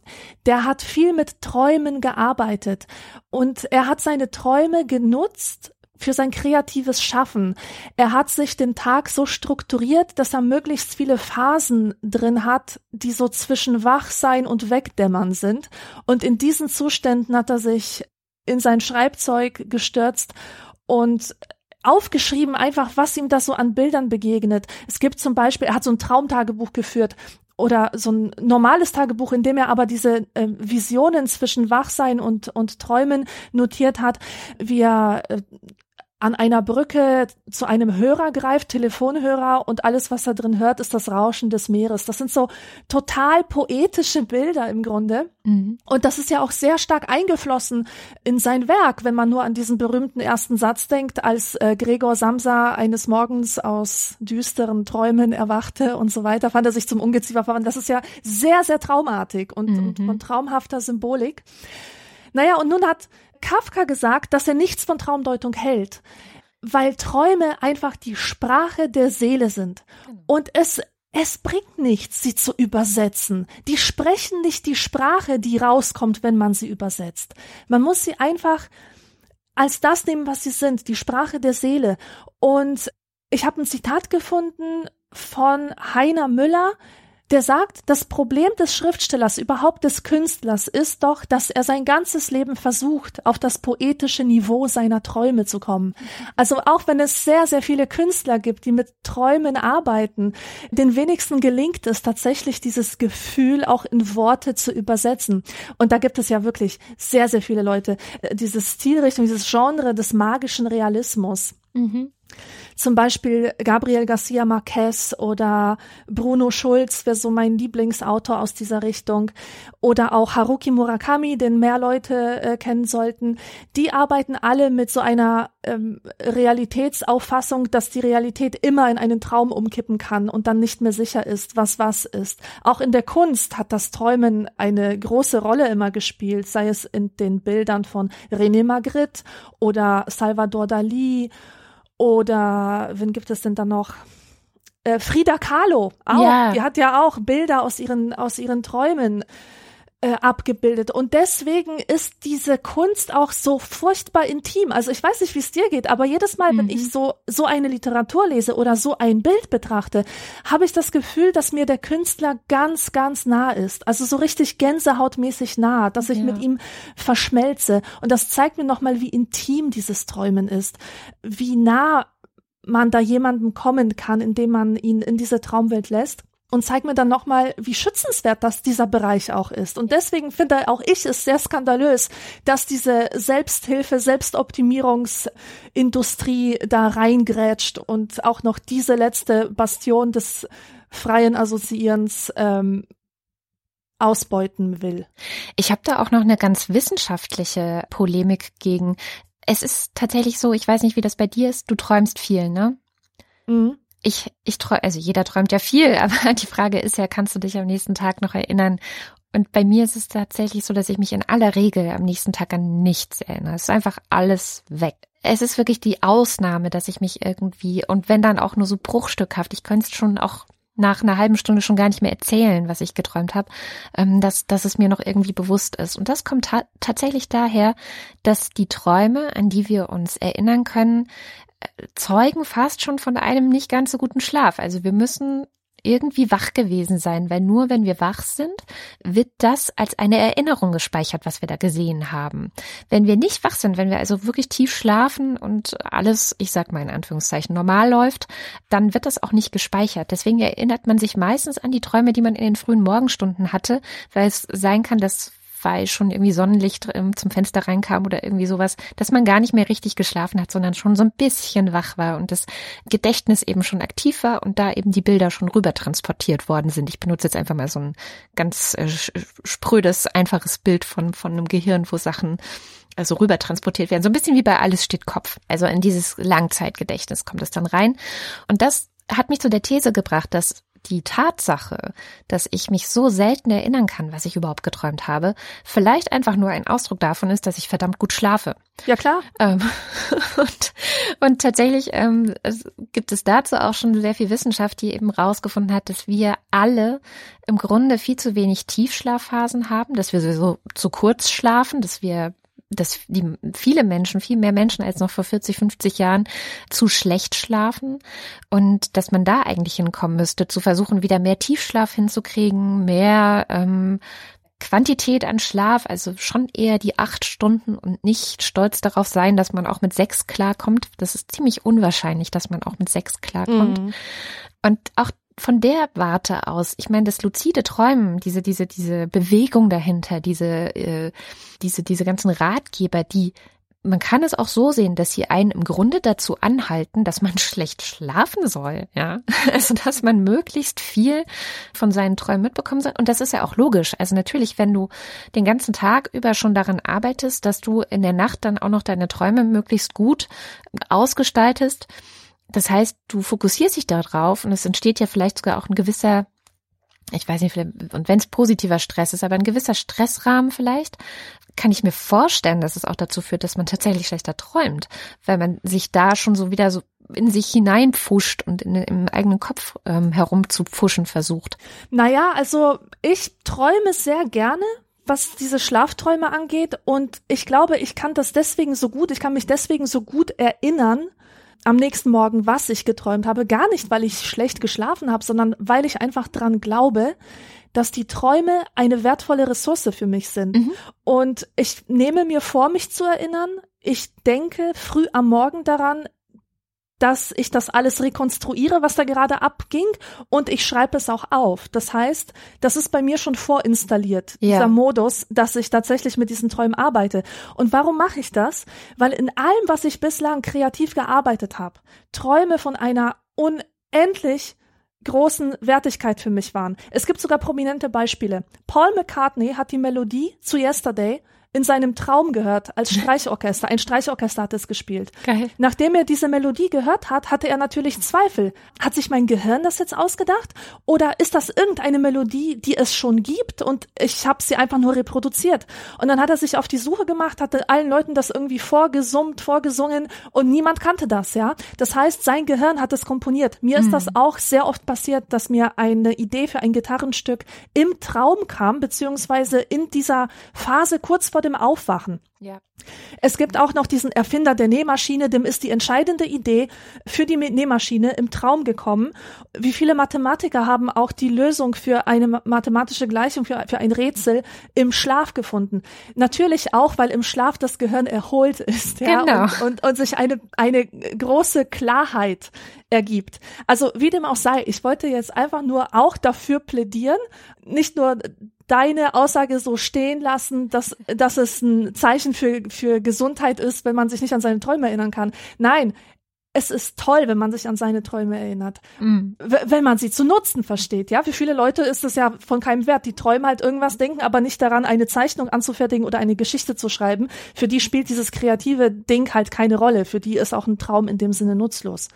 Der hat viel mit Träumen gearbeitet und er hat seine Träume genutzt, für sein kreatives Schaffen. Er hat sich den Tag so strukturiert, dass er möglichst viele Phasen drin hat, die so zwischen Wachsein und Wegdämmern sind. Und in diesen Zuständen hat er sich in sein Schreibzeug gestürzt und aufgeschrieben einfach, was ihm da so an Bildern begegnet. Es gibt zum Beispiel, er hat so ein Traumtagebuch geführt oder so ein normales Tagebuch, in dem er aber diese äh, Visionen zwischen Wachsein und, und Träumen notiert hat, wie er äh, an einer Brücke zu einem Hörer greift, Telefonhörer, und alles, was er drin hört, ist das Rauschen des Meeres. Das sind so total poetische Bilder im Grunde. Mhm. Und das ist ja auch sehr stark eingeflossen in sein Werk, wenn man nur an diesen berühmten ersten Satz denkt, als äh, Gregor Samsa eines Morgens aus düsteren Träumen erwachte und so weiter, fand er sich zum Ungeziefer verwandt. Das ist ja sehr, sehr traumartig und, mhm. und von traumhafter Symbolik. Naja, und nun hat Kafka gesagt, dass er nichts von Traumdeutung hält, weil Träume einfach die Sprache der Seele sind. Genau. Und es es bringt nichts, sie zu übersetzen. Die sprechen nicht die Sprache, die rauskommt, wenn man sie übersetzt. Man muss sie einfach als das nehmen, was sie sind, die Sprache der Seele. Und ich habe ein Zitat gefunden von Heiner Müller, der sagt, das Problem des Schriftstellers, überhaupt des Künstlers, ist doch, dass er sein ganzes Leben versucht, auf das poetische Niveau seiner Träume zu kommen. Also auch wenn es sehr, sehr viele Künstler gibt, die mit Träumen arbeiten, den wenigsten gelingt es tatsächlich, dieses Gefühl auch in Worte zu übersetzen. Und da gibt es ja wirklich sehr, sehr viele Leute, äh, diese Stilrichtung, dieses Genre des magischen Realismus. Mhm. Zum Beispiel Gabriel Garcia Marquez oder Bruno Schulz wäre so mein Lieblingsautor aus dieser Richtung. Oder auch Haruki Murakami, den mehr Leute äh, kennen sollten. Die arbeiten alle mit so einer ähm, Realitätsauffassung, dass die Realität immer in einen Traum umkippen kann und dann nicht mehr sicher ist, was was ist. Auch in der Kunst hat das Träumen eine große Rolle immer gespielt, sei es in den Bildern von René Magritte oder Salvador Dali oder wen gibt es denn da noch? Äh, Frida Kahlo auch. Ja. Die hat ja auch Bilder aus ihren, aus ihren Träumen äh, abgebildet. Und deswegen ist diese Kunst auch so furchtbar intim. Also ich weiß nicht, wie es dir geht, aber jedes Mal, mhm. wenn ich so, so eine Literatur lese oder so ein Bild betrachte, habe ich das Gefühl, dass mir der Künstler ganz, ganz nah ist. Also so richtig gänsehautmäßig nah, dass ich ja. mit ihm verschmelze. Und das zeigt mir nochmal, wie intim dieses Träumen ist. Wie nah man da jemandem kommen kann, indem man ihn in diese Traumwelt lässt und zeigt mir dann nochmal, wie schützenswert das dieser Bereich auch ist. Und deswegen finde auch ich es sehr skandalös, dass diese Selbsthilfe, Selbstoptimierungsindustrie da reingrätscht und auch noch diese letzte Bastion des freien Assoziierens ähm, ausbeuten will. Ich habe da auch noch eine ganz wissenschaftliche Polemik gegen. Es ist tatsächlich so, ich weiß nicht, wie das bei dir ist, du träumst viel, ne? Mhm ich, ich träume, also jeder träumt ja viel, aber die Frage ist ja, kannst du dich am nächsten Tag noch erinnern? Und bei mir ist es tatsächlich so, dass ich mich in aller Regel am nächsten Tag an nichts erinnere. Es ist einfach alles weg. Es ist wirklich die Ausnahme, dass ich mich irgendwie, und wenn dann auch nur so bruchstückhaft, ich könnte es schon auch nach einer halben Stunde schon gar nicht mehr erzählen, was ich geträumt habe, ähm, dass, dass es mir noch irgendwie bewusst ist. Und das kommt ta tatsächlich daher, dass die Träume, an die wir uns erinnern können, zeugen fast schon von einem nicht ganz so guten Schlaf. Also wir müssen irgendwie wach gewesen sein, weil nur wenn wir wach sind, wird das als eine Erinnerung gespeichert, was wir da gesehen haben. Wenn wir nicht wach sind, wenn wir also wirklich tief schlafen und alles, ich sag mal in Anführungszeichen, normal läuft, dann wird das auch nicht gespeichert. Deswegen erinnert man sich meistens an die Träume, die man in den frühen Morgenstunden hatte, weil es sein kann, dass weil schon irgendwie Sonnenlicht ähm, zum Fenster reinkam oder irgendwie sowas, dass man gar nicht mehr richtig geschlafen hat, sondern schon so ein bisschen wach war und das Gedächtnis eben schon aktiv war und da eben die Bilder schon rüber transportiert worden sind. Ich benutze jetzt einfach mal so ein ganz äh, sprödes, einfaches Bild von, von einem Gehirn, wo Sachen also rüber transportiert werden. So ein bisschen wie bei Alles steht Kopf. Also in dieses Langzeitgedächtnis kommt es dann rein. Und das hat mich zu der These gebracht, dass die Tatsache, dass ich mich so selten erinnern kann, was ich überhaupt geträumt habe, vielleicht einfach nur ein Ausdruck davon ist, dass ich verdammt gut schlafe. Ja klar. Ähm, und, und tatsächlich ähm, es gibt es dazu auch schon sehr viel Wissenschaft, die eben rausgefunden hat, dass wir alle im Grunde viel zu wenig Tiefschlafphasen haben, dass wir so zu kurz schlafen, dass wir dass die viele Menschen, viel mehr Menschen als noch vor 40, 50 Jahren zu schlecht schlafen und dass man da eigentlich hinkommen müsste, zu versuchen, wieder mehr Tiefschlaf hinzukriegen, mehr ähm, Quantität an Schlaf, also schon eher die acht Stunden und nicht stolz darauf sein, dass man auch mit sechs klarkommt. Das ist ziemlich unwahrscheinlich, dass man auch mit sechs klarkommt. Mhm. Und auch von der Warte aus, ich meine, das luzide Träumen, diese, diese, diese Bewegung dahinter, diese, äh, diese, diese ganzen Ratgeber, die man kann es auch so sehen, dass sie einen im Grunde dazu anhalten, dass man schlecht schlafen soll, ja. Also, dass man möglichst viel von seinen Träumen mitbekommen soll. Und das ist ja auch logisch. Also natürlich, wenn du den ganzen Tag über schon daran arbeitest, dass du in der Nacht dann auch noch deine Träume möglichst gut ausgestaltest, das heißt, du fokussierst dich darauf und es entsteht ja vielleicht sogar auch ein gewisser, ich weiß nicht, und wenn es positiver Stress ist, aber ein gewisser Stressrahmen vielleicht, kann ich mir vorstellen, dass es auch dazu führt, dass man tatsächlich schlechter träumt, weil man sich da schon so wieder so in sich hineinpfuscht und in, im eigenen Kopf ähm, herumzupfuschen versucht. Naja, also ich träume sehr gerne, was diese Schlafträume angeht und ich glaube, ich kann das deswegen so gut, ich kann mich deswegen so gut erinnern, am nächsten Morgen, was ich geträumt habe. Gar nicht, weil ich schlecht geschlafen habe, sondern weil ich einfach dran glaube, dass die Träume eine wertvolle Ressource für mich sind. Mhm. Und ich nehme mir vor, mich zu erinnern. Ich denke früh am Morgen daran, dass ich das alles rekonstruiere, was da gerade abging und ich schreibe es auch auf. Das heißt, das ist bei mir schon vorinstalliert, ja. dieser Modus, dass ich tatsächlich mit diesen Träumen arbeite. Und warum mache ich das? Weil in allem, was ich bislang kreativ gearbeitet habe, Träume von einer unendlich großen Wertigkeit für mich waren. Es gibt sogar prominente Beispiele. Paul McCartney hat die Melodie zu Yesterday in seinem Traum gehört als Streichorchester. Ein Streichorchester hat es gespielt. Geil. Nachdem er diese Melodie gehört hat, hatte er natürlich Zweifel. Hat sich mein Gehirn das jetzt ausgedacht? Oder ist das irgendeine Melodie, die es schon gibt und ich habe sie einfach nur reproduziert? Und dann hat er sich auf die Suche gemacht, hatte allen Leuten das irgendwie vorgesummt, vorgesungen und niemand kannte das, ja. Das heißt, sein Gehirn hat es komponiert. Mir mhm. ist das auch sehr oft passiert, dass mir eine Idee für ein Gitarrenstück im Traum kam, beziehungsweise in dieser Phase kurz vor vor dem Aufwachen. Ja. Es gibt auch noch diesen Erfinder der Nähmaschine, dem ist die entscheidende Idee für die Nähmaschine im Traum gekommen. Wie viele Mathematiker haben auch die Lösung für eine mathematische Gleichung, für, für ein Rätsel im Schlaf gefunden. Natürlich auch, weil im Schlaf das Gehirn erholt ist ja, genau. und, und, und sich eine, eine große Klarheit ergibt. Also wie dem auch sei, ich wollte jetzt einfach nur auch dafür plädieren, nicht nur deine Aussage so stehen lassen, dass, dass es ein Zeichen für, für Gesundheit ist, wenn man sich nicht an seine Träume erinnern kann. Nein, es ist toll, wenn man sich an seine Träume erinnert. Mm. Wenn man sie zu nutzen versteht, ja. Für viele Leute ist es ja von keinem Wert. Die träumen halt irgendwas, denken aber nicht daran, eine Zeichnung anzufertigen oder eine Geschichte zu schreiben. Für die spielt dieses kreative Ding halt keine Rolle. Für die ist auch ein Traum in dem Sinne nutzlos.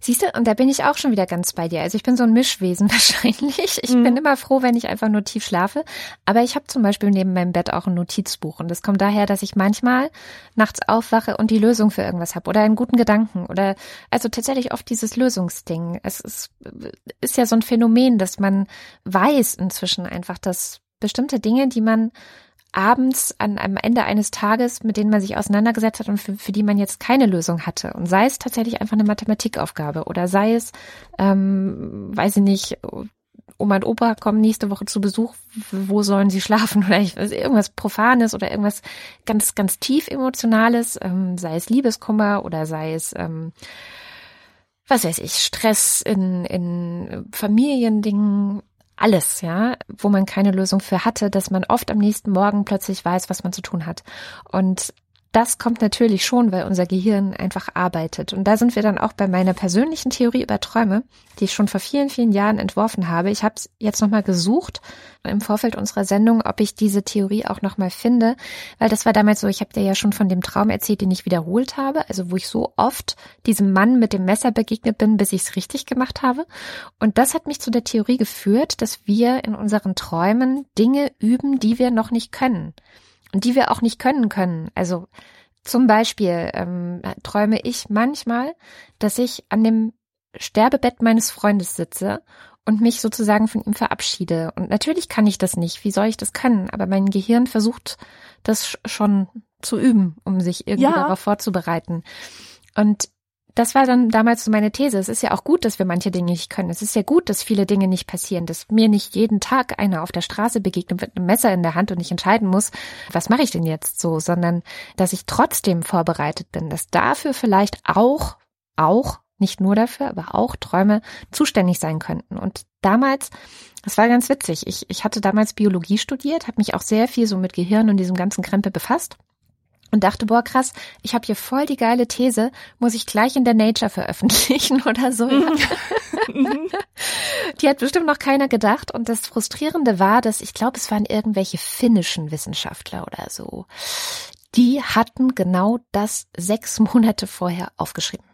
Siehst du, und da bin ich auch schon wieder ganz bei dir. Also ich bin so ein Mischwesen wahrscheinlich. Ich mhm. bin immer froh, wenn ich einfach nur tief schlafe. Aber ich habe zum Beispiel neben meinem Bett auch ein Notizbuch. Und das kommt daher, dass ich manchmal nachts aufwache und die Lösung für irgendwas habe oder einen guten Gedanken oder also tatsächlich oft dieses Lösungsding. Es ist, ist ja so ein Phänomen, dass man weiß inzwischen einfach, dass bestimmte Dinge, die man abends an am Ende eines Tages, mit denen man sich auseinandergesetzt hat und für, für die man jetzt keine Lösung hatte. Und sei es tatsächlich einfach eine Mathematikaufgabe oder sei es, ähm, weiß ich nicht, Oma und Opa kommen nächste Woche zu Besuch, wo sollen sie schlafen oder ich, weiß, irgendwas Profanes oder irgendwas ganz, ganz tief Emotionales, ähm, sei es Liebeskummer oder sei es, ähm, was weiß ich, Stress in, in Familiendingen, alles, ja, wo man keine Lösung für hatte, dass man oft am nächsten Morgen plötzlich weiß, was man zu tun hat. Und das kommt natürlich schon, weil unser Gehirn einfach arbeitet. Und da sind wir dann auch bei meiner persönlichen Theorie über Träume, die ich schon vor vielen, vielen Jahren entworfen habe. Ich habe es jetzt nochmal gesucht im Vorfeld unserer Sendung, ob ich diese Theorie auch nochmal finde, weil das war damals so, ich habe dir ja schon von dem Traum erzählt, den ich wiederholt habe, also wo ich so oft diesem Mann mit dem Messer begegnet bin, bis ich es richtig gemacht habe. Und das hat mich zu der Theorie geführt, dass wir in unseren Träumen Dinge üben, die wir noch nicht können die wir auch nicht können können. Also zum Beispiel ähm, träume ich manchmal, dass ich an dem Sterbebett meines Freundes sitze und mich sozusagen von ihm verabschiede. Und natürlich kann ich das nicht. Wie soll ich das können? Aber mein Gehirn versucht das schon zu üben, um sich irgendwie ja. darauf vorzubereiten. Und das war dann damals so meine These. Es ist ja auch gut, dass wir manche Dinge nicht können. Es ist ja gut, dass viele Dinge nicht passieren, dass mir nicht jeden Tag einer auf der Straße begegnet mit einem Messer in der Hand und ich entscheiden muss, was mache ich denn jetzt so, sondern dass ich trotzdem vorbereitet bin, dass dafür vielleicht auch, auch, nicht nur dafür, aber auch Träume zuständig sein könnten. Und damals, das war ganz witzig. Ich, ich hatte damals Biologie studiert, habe mich auch sehr viel so mit Gehirn und diesem ganzen Krempel befasst und dachte, boah, krass, ich habe hier voll die geile These, muss ich gleich in der Nature veröffentlichen oder so. Ja. Mhm. die hat bestimmt noch keiner gedacht. Und das Frustrierende war, dass ich glaube, es waren irgendwelche finnischen Wissenschaftler oder so. Die hatten genau das sechs Monate vorher aufgeschrieben.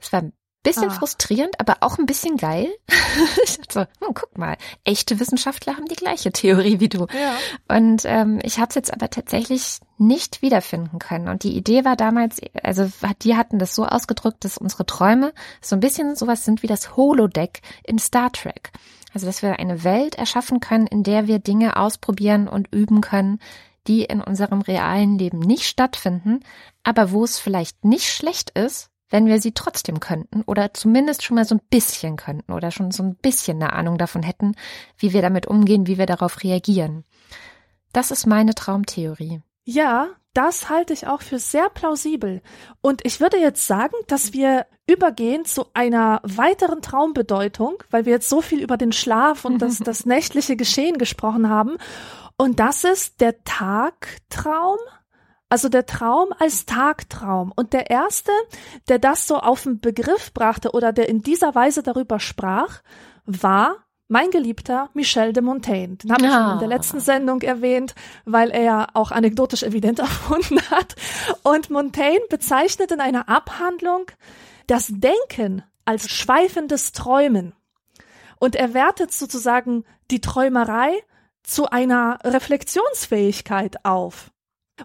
Es war Bisschen ah. frustrierend, aber auch ein bisschen geil. ich dachte so, hm, guck mal, echte Wissenschaftler haben die gleiche Theorie wie du. Ja. Und ähm, ich habe es jetzt aber tatsächlich nicht wiederfinden können. Und die Idee war damals, also die hatten das so ausgedrückt, dass unsere Träume so ein bisschen sowas sind wie das Holodeck in Star Trek. Also dass wir eine Welt erschaffen können, in der wir Dinge ausprobieren und üben können, die in unserem realen Leben nicht stattfinden, aber wo es vielleicht nicht schlecht ist, wenn wir sie trotzdem könnten oder zumindest schon mal so ein bisschen könnten oder schon so ein bisschen eine Ahnung davon hätten, wie wir damit umgehen, wie wir darauf reagieren. Das ist meine Traumtheorie. Ja, das halte ich auch für sehr plausibel. Und ich würde jetzt sagen, dass wir übergehen zu einer weiteren Traumbedeutung, weil wir jetzt so viel über den Schlaf und das, das nächtliche Geschehen gesprochen haben. Und das ist der Tagtraum also der Traum als Tagtraum. Und der erste, der das so auf den Begriff brachte oder der in dieser Weise darüber sprach, war mein geliebter Michel de Montaigne. Den habe ich ah. in der letzten Sendung erwähnt, weil er ja auch anekdotisch evident erfunden hat. Und Montaigne bezeichnet in einer Abhandlung das Denken als schweifendes Träumen. Und er wertet sozusagen die Träumerei zu einer Reflexionsfähigkeit auf.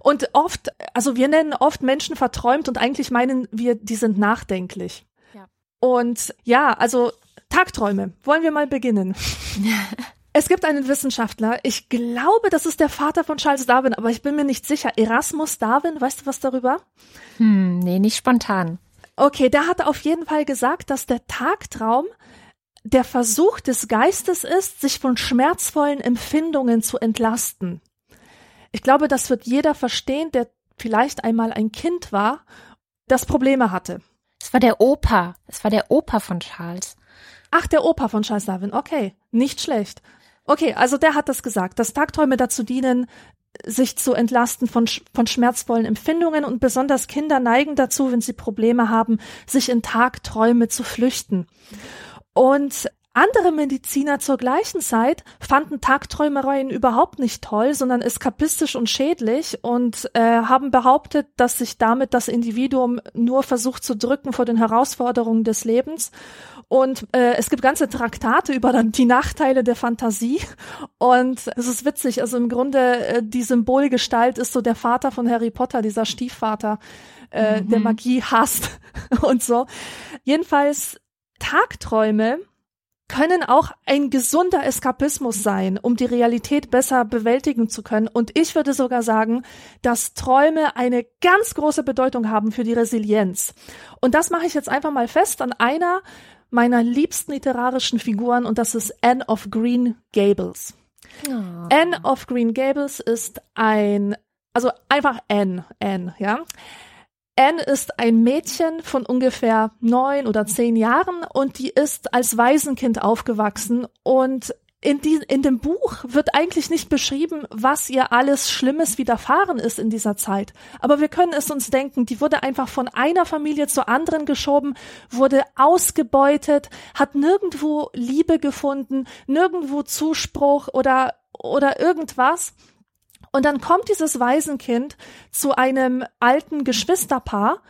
Und oft, also wir nennen oft Menschen verträumt und eigentlich meinen wir, die sind nachdenklich. Ja. Und ja, also Tagträume. Wollen wir mal beginnen? Es gibt einen Wissenschaftler, ich glaube, das ist der Vater von Charles Darwin, aber ich bin mir nicht sicher. Erasmus Darwin, weißt du was darüber? Hm, nee, nicht spontan. Okay, der hat auf jeden Fall gesagt, dass der Tagtraum der Versuch des Geistes ist, sich von schmerzvollen Empfindungen zu entlasten. Ich glaube, das wird jeder verstehen, der vielleicht einmal ein Kind war, das Probleme hatte. Es war der Opa. Es war der Opa von Charles. Ach, der Opa von Charles Darwin. Okay, nicht schlecht. Okay, also der hat das gesagt, dass Tagträume dazu dienen, sich zu entlasten von, von schmerzvollen Empfindungen und besonders Kinder neigen dazu, wenn sie Probleme haben, sich in Tagträume zu flüchten. Und andere Mediziner zur gleichen Zeit fanden Tagträumereien überhaupt nicht toll, sondern eskapistisch und schädlich und äh, haben behauptet, dass sich damit das Individuum nur versucht zu drücken vor den Herausforderungen des Lebens. Und äh, es gibt ganze Traktate über die Nachteile der Fantasie. Und es ist witzig, also im Grunde äh, die Symbolgestalt ist so der Vater von Harry Potter, dieser Stiefvater, äh, mhm. der Magie hasst und so. Jedenfalls Tagträume können auch ein gesunder Eskapismus sein, um die Realität besser bewältigen zu können. Und ich würde sogar sagen, dass Träume eine ganz große Bedeutung haben für die Resilienz. Und das mache ich jetzt einfach mal fest an einer meiner liebsten literarischen Figuren und das ist Anne of Green Gables. Oh. Anne of Green Gables ist ein, also einfach Anne, Anne, ja. Anne ist ein Mädchen von ungefähr neun oder zehn Jahren und die ist als Waisenkind aufgewachsen und in, die, in dem Buch wird eigentlich nicht beschrieben, was ihr alles Schlimmes widerfahren ist in dieser Zeit. Aber wir können es uns denken, die wurde einfach von einer Familie zur anderen geschoben, wurde ausgebeutet, hat nirgendwo Liebe gefunden, nirgendwo Zuspruch oder, oder irgendwas. Und dann kommt dieses Waisenkind zu einem alten Geschwisterpaar.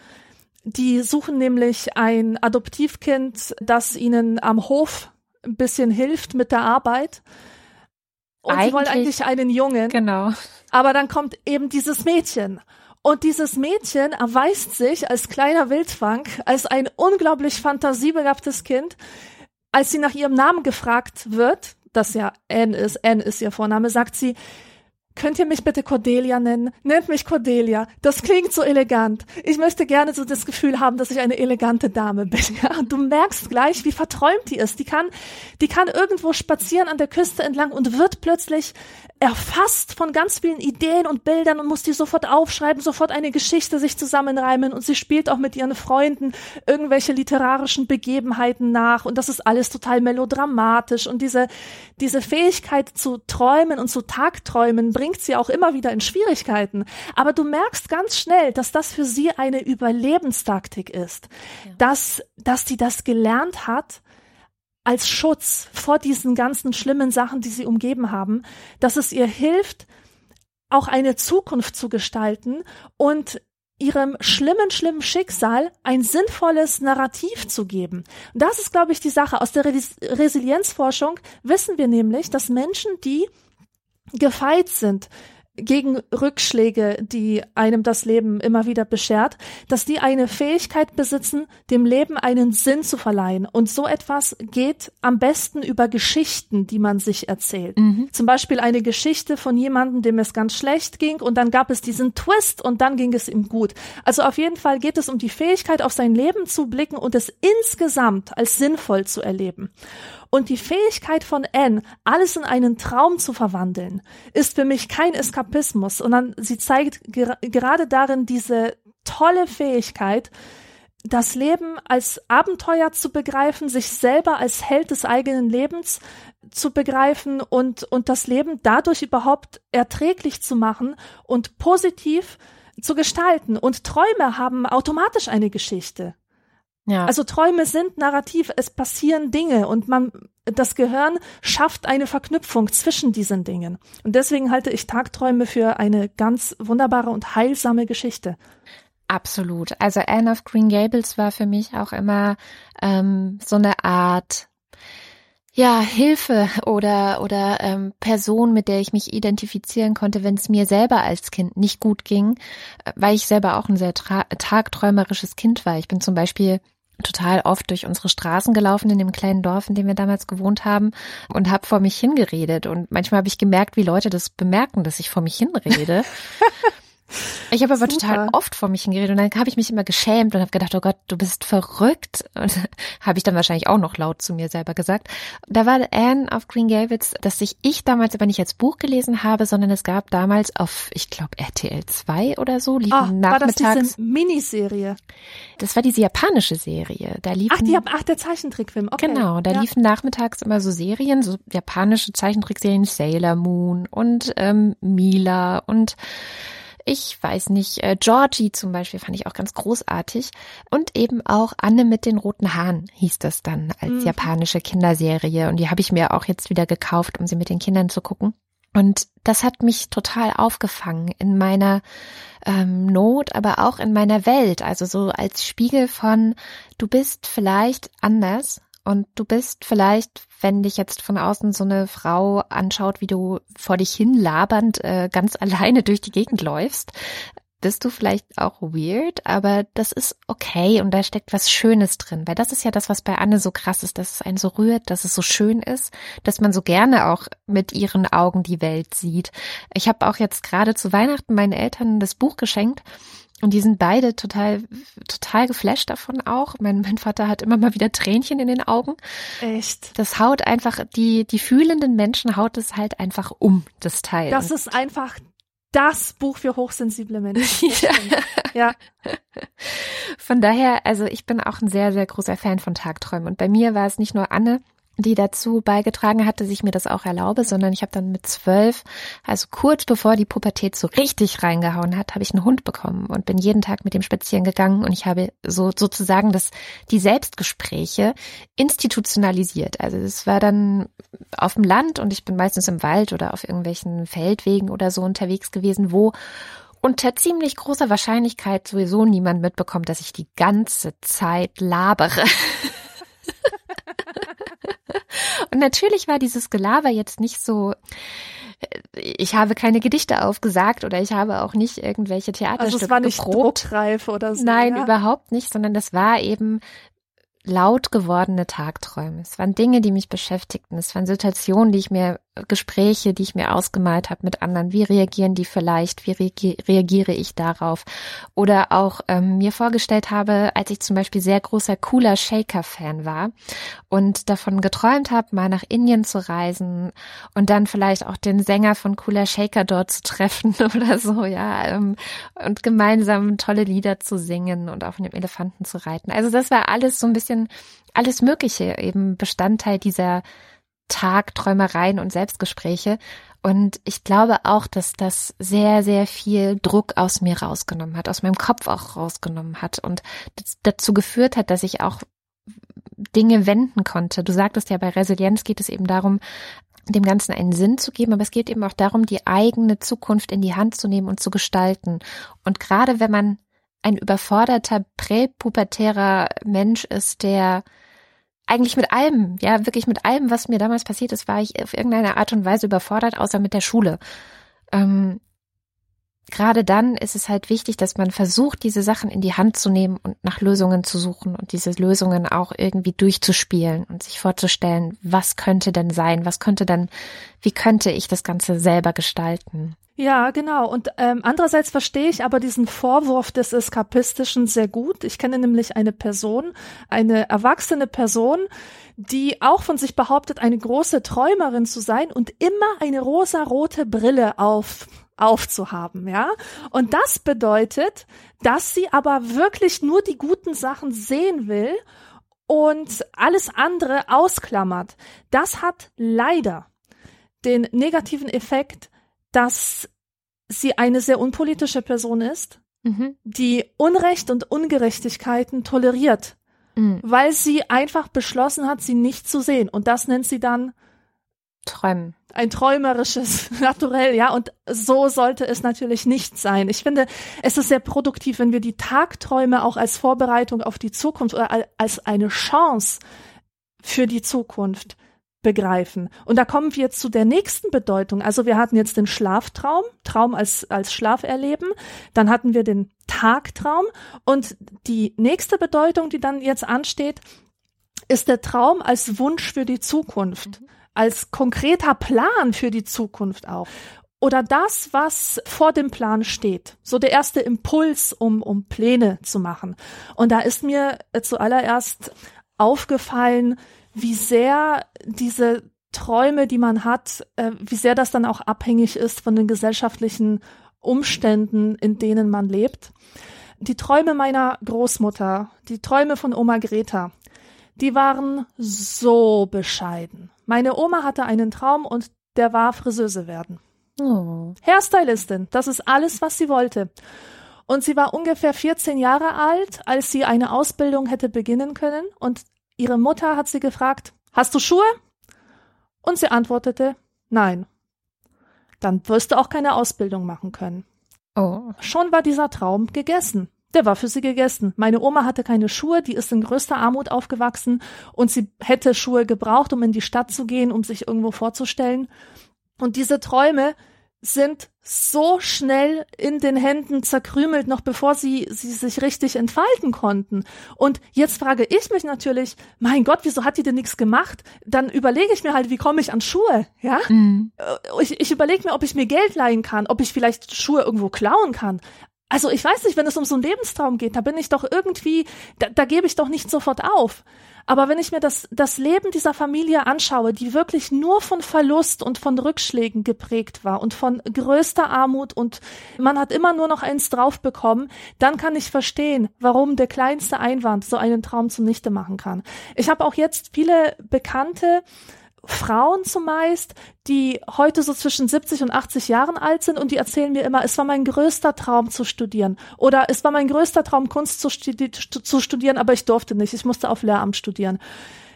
Die suchen nämlich ein Adoptivkind, das ihnen am Hof ein bisschen hilft mit der Arbeit. Und eigentlich, sie wollen eigentlich einen Jungen. Genau. Aber dann kommt eben dieses Mädchen. Und dieses Mädchen erweist sich als kleiner Wildfang, als ein unglaublich fantasiebegabtes Kind. Als sie nach ihrem Namen gefragt wird, das ja Anne ist, Anne ist ihr Vorname, sagt sie, Könnt ihr mich bitte Cordelia nennen? Nennt mich Cordelia. Das klingt so elegant. Ich möchte gerne so das Gefühl haben, dass ich eine elegante Dame bin. Ja, du merkst gleich, wie verträumt die ist. Die kann, die kann irgendwo spazieren an der Küste entlang und wird plötzlich erfasst von ganz vielen Ideen und Bildern und muss die sofort aufschreiben, sofort eine Geschichte sich zusammenreimen und sie spielt auch mit ihren Freunden irgendwelche literarischen Begebenheiten nach und das ist alles total melodramatisch und diese, diese Fähigkeit zu träumen und zu Tagträumen bringt sie auch immer wieder in Schwierigkeiten. Aber du merkst ganz schnell, dass das für sie eine Überlebenstaktik ist, ja. dass, dass die das gelernt hat, als Schutz vor diesen ganzen schlimmen Sachen, die sie umgeben haben, dass es ihr hilft, auch eine Zukunft zu gestalten und ihrem schlimmen, schlimmen Schicksal ein sinnvolles Narrativ zu geben. Und das ist, glaube ich, die Sache. Aus der Res Resilienzforschung wissen wir nämlich, dass Menschen, die gefeit sind, gegen Rückschläge, die einem das Leben immer wieder beschert, dass die eine Fähigkeit besitzen, dem Leben einen Sinn zu verleihen. Und so etwas geht am besten über Geschichten, die man sich erzählt. Mhm. Zum Beispiel eine Geschichte von jemandem, dem es ganz schlecht ging und dann gab es diesen Twist und dann ging es ihm gut. Also auf jeden Fall geht es um die Fähigkeit, auf sein Leben zu blicken und es insgesamt als sinnvoll zu erleben. Und die Fähigkeit von Anne, alles in einen Traum zu verwandeln, ist für mich kein Eskapismus, sondern sie zeigt ger gerade darin diese tolle Fähigkeit, das Leben als Abenteuer zu begreifen, sich selber als Held des eigenen Lebens zu begreifen und, und das Leben dadurch überhaupt erträglich zu machen und positiv zu gestalten. Und Träume haben automatisch eine Geschichte. Ja. Also Träume sind narrativ, es passieren Dinge und man, das Gehirn schafft eine Verknüpfung zwischen diesen Dingen. Und deswegen halte ich Tagträume für eine ganz wunderbare und heilsame Geschichte. Absolut. Also Anne of Green Gables war für mich auch immer ähm, so eine Art ja, Hilfe oder oder ähm, Person, mit der ich mich identifizieren konnte, wenn es mir selber als Kind nicht gut ging, äh, weil ich selber auch ein sehr tagträumerisches Kind war. Ich bin zum Beispiel total oft durch unsere Straßen gelaufen in dem kleinen Dorf, in dem wir damals gewohnt haben und habe vor mich hingeredet. Und manchmal habe ich gemerkt, wie Leute das bemerken, dass ich vor mich hinrede. Ich habe aber Super. total oft vor mich hingeredet und dann habe ich mich immer geschämt und habe gedacht, oh Gott, du bist verrückt. Und habe ich dann wahrscheinlich auch noch laut zu mir selber gesagt. Da war Anne auf Green Gables, dass ich ich damals aber nicht als Buch gelesen habe, sondern es gab damals auf, ich glaube, RTL 2 oder so, liefen oh, nachmittags. War das diese Miniserie? Das war diese japanische Serie. Da liefen, ach, die, ach, der Zeichentrickfilm, okay. Genau, da ja. liefen nachmittags immer so Serien, so japanische Zeichentrickserien, Sailor Moon und ähm, Mila und ich weiß nicht, äh, Georgie zum Beispiel fand ich auch ganz großartig. Und eben auch Anne mit den roten Haaren hieß das dann als mhm. japanische Kinderserie. Und die habe ich mir auch jetzt wieder gekauft, um sie mit den Kindern zu gucken. Und das hat mich total aufgefangen in meiner ähm, Not, aber auch in meiner Welt. Also so als Spiegel von, du bist vielleicht anders und du bist vielleicht, wenn dich jetzt von außen so eine Frau anschaut, wie du vor dich hin labernd äh, ganz alleine durch die Gegend läufst, bist du vielleicht auch weird, aber das ist okay und da steckt was Schönes drin, weil das ist ja das, was bei Anne so krass ist, dass es einen so rührt, dass es so schön ist, dass man so gerne auch mit ihren Augen die Welt sieht. Ich habe auch jetzt gerade zu Weihnachten meinen Eltern das Buch geschenkt und die sind beide total, total geflasht davon auch. Mein, mein Vater hat immer mal wieder Tränchen in den Augen. Echt? Das haut einfach, die, die fühlenden Menschen haut es halt einfach um, das Teil. Das ist einfach das Buch für hochsensible Menschen. ja. ja. Von daher, also ich bin auch ein sehr, sehr großer Fan von Tagträumen. Und bei mir war es nicht nur Anne, die dazu beigetragen hat, dass ich mir das auch erlaube, sondern ich habe dann mit zwölf, also kurz bevor die Pubertät so richtig reingehauen hat, habe ich einen Hund bekommen und bin jeden Tag mit dem spazieren gegangen und ich habe so sozusagen das die Selbstgespräche institutionalisiert. Also es war dann auf dem Land und ich bin meistens im Wald oder auf irgendwelchen Feldwegen oder so unterwegs gewesen, wo unter ziemlich großer Wahrscheinlichkeit sowieso niemand mitbekommt, dass ich die ganze Zeit labere. Und natürlich war dieses Gelaber jetzt nicht so, äh, ich habe keine Gedichte aufgesagt oder ich habe auch nicht irgendwelche Theaterstücke also es war nicht geprobt. druckreif oder so. Nein, ja? überhaupt nicht, sondern das war eben laut gewordene Tagträume. Es waren Dinge, die mich beschäftigten. Es waren Situationen, die ich mir, Gespräche, die ich mir ausgemalt habe mit anderen. Wie reagieren die vielleicht? Wie reagiere ich darauf? Oder auch ähm, mir vorgestellt habe, als ich zum Beispiel sehr großer Cooler Shaker-Fan war und davon geträumt habe, mal nach Indien zu reisen und dann vielleicht auch den Sänger von Cooler Shaker dort zu treffen oder so, ja, ähm, und gemeinsam tolle Lieder zu singen und auf einem Elefanten zu reiten. Also das war alles so ein bisschen bisschen alles Mögliche eben Bestandteil dieser Tagträumereien und Selbstgespräche. Und ich glaube auch, dass das sehr, sehr viel Druck aus mir rausgenommen hat, aus meinem Kopf auch rausgenommen hat und dazu geführt hat, dass ich auch Dinge wenden konnte. Du sagtest ja, bei Resilienz geht es eben darum, dem Ganzen einen Sinn zu geben, aber es geht eben auch darum, die eigene Zukunft in die Hand zu nehmen und zu gestalten. Und gerade wenn man ein überforderter präpubertärer Mensch ist, der eigentlich mit allem, ja, wirklich mit allem, was mir damals passiert ist, war ich auf irgendeine Art und Weise überfordert, außer mit der Schule. Ähm, Gerade dann ist es halt wichtig, dass man versucht, diese Sachen in die Hand zu nehmen und nach Lösungen zu suchen und diese Lösungen auch irgendwie durchzuspielen und sich vorzustellen, was könnte denn sein, was könnte denn, wie könnte ich das Ganze selber gestalten. Ja, genau. Und ähm, andererseits verstehe ich aber diesen Vorwurf des Eskapistischen sehr gut. Ich kenne nämlich eine Person, eine erwachsene Person, die auch von sich behauptet, eine große Träumerin zu sein und immer eine rosa-rote Brille auf aufzuhaben, ja? Und das bedeutet, dass sie aber wirklich nur die guten Sachen sehen will und alles andere ausklammert. Das hat leider den negativen Effekt, dass sie eine sehr unpolitische Person ist, mhm. die Unrecht und Ungerechtigkeiten toleriert, mhm. weil sie einfach beschlossen hat, sie nicht zu sehen. Und das nennt sie dann Träumen. Ein träumerisches Naturell, ja. Und so sollte es natürlich nicht sein. Ich finde, es ist sehr produktiv, wenn wir die Tagträume auch als Vorbereitung auf die Zukunft oder als eine Chance für die Zukunft begreifen. Und da kommen wir zu der nächsten Bedeutung. Also wir hatten jetzt den Schlaftraum, Traum als, als Schlaf erleben. Dann hatten wir den Tagtraum. Und die nächste Bedeutung, die dann jetzt ansteht, ist der Traum als Wunsch für die Zukunft, mhm. Als konkreter Plan für die Zukunft auch. Oder das, was vor dem Plan steht. So der erste Impuls, um, um Pläne zu machen. Und da ist mir zuallererst aufgefallen, wie sehr diese Träume, die man hat, äh, wie sehr das dann auch abhängig ist von den gesellschaftlichen Umständen, in denen man lebt. Die Träume meiner Großmutter, die Träume von Oma Greta, die waren so bescheiden. Meine Oma hatte einen Traum und der war Friseuse werden. Oh. Hairstylistin, das ist alles, was sie wollte. Und sie war ungefähr 14 Jahre alt, als sie eine Ausbildung hätte beginnen können. Und Ihre Mutter hat sie gefragt, hast du Schuhe? Und sie antwortete, nein. Dann wirst du auch keine Ausbildung machen können. Oh. Schon war dieser Traum gegessen. Der war für sie gegessen. Meine Oma hatte keine Schuhe, die ist in größter Armut aufgewachsen und sie hätte Schuhe gebraucht, um in die Stadt zu gehen, um sich irgendwo vorzustellen. Und diese Träume, sind so schnell in den Händen zerkrümelt, noch bevor sie, sie sich richtig entfalten konnten. Und jetzt frage ich mich natürlich, mein Gott, wieso hat die denn nichts gemacht? Dann überlege ich mir halt, wie komme ich an Schuhe, ja? Mhm. Ich, ich überlege mir, ob ich mir Geld leihen kann, ob ich vielleicht Schuhe irgendwo klauen kann. Also ich weiß nicht, wenn es um so einen Lebenstraum geht, da bin ich doch irgendwie, da, da gebe ich doch nicht sofort auf. Aber wenn ich mir das, das Leben dieser Familie anschaue, die wirklich nur von Verlust und von Rückschlägen geprägt war und von größter Armut und man hat immer nur noch eins drauf bekommen, dann kann ich verstehen, warum der kleinste Einwand so einen Traum zunichte machen kann. Ich habe auch jetzt viele Bekannte, Frauen zumeist, die heute so zwischen 70 und 80 Jahren alt sind und die erzählen mir immer, es war mein größter Traum zu studieren oder es war mein größter Traum Kunst zu, studi zu studieren, aber ich durfte nicht, ich musste auf Lehramt studieren.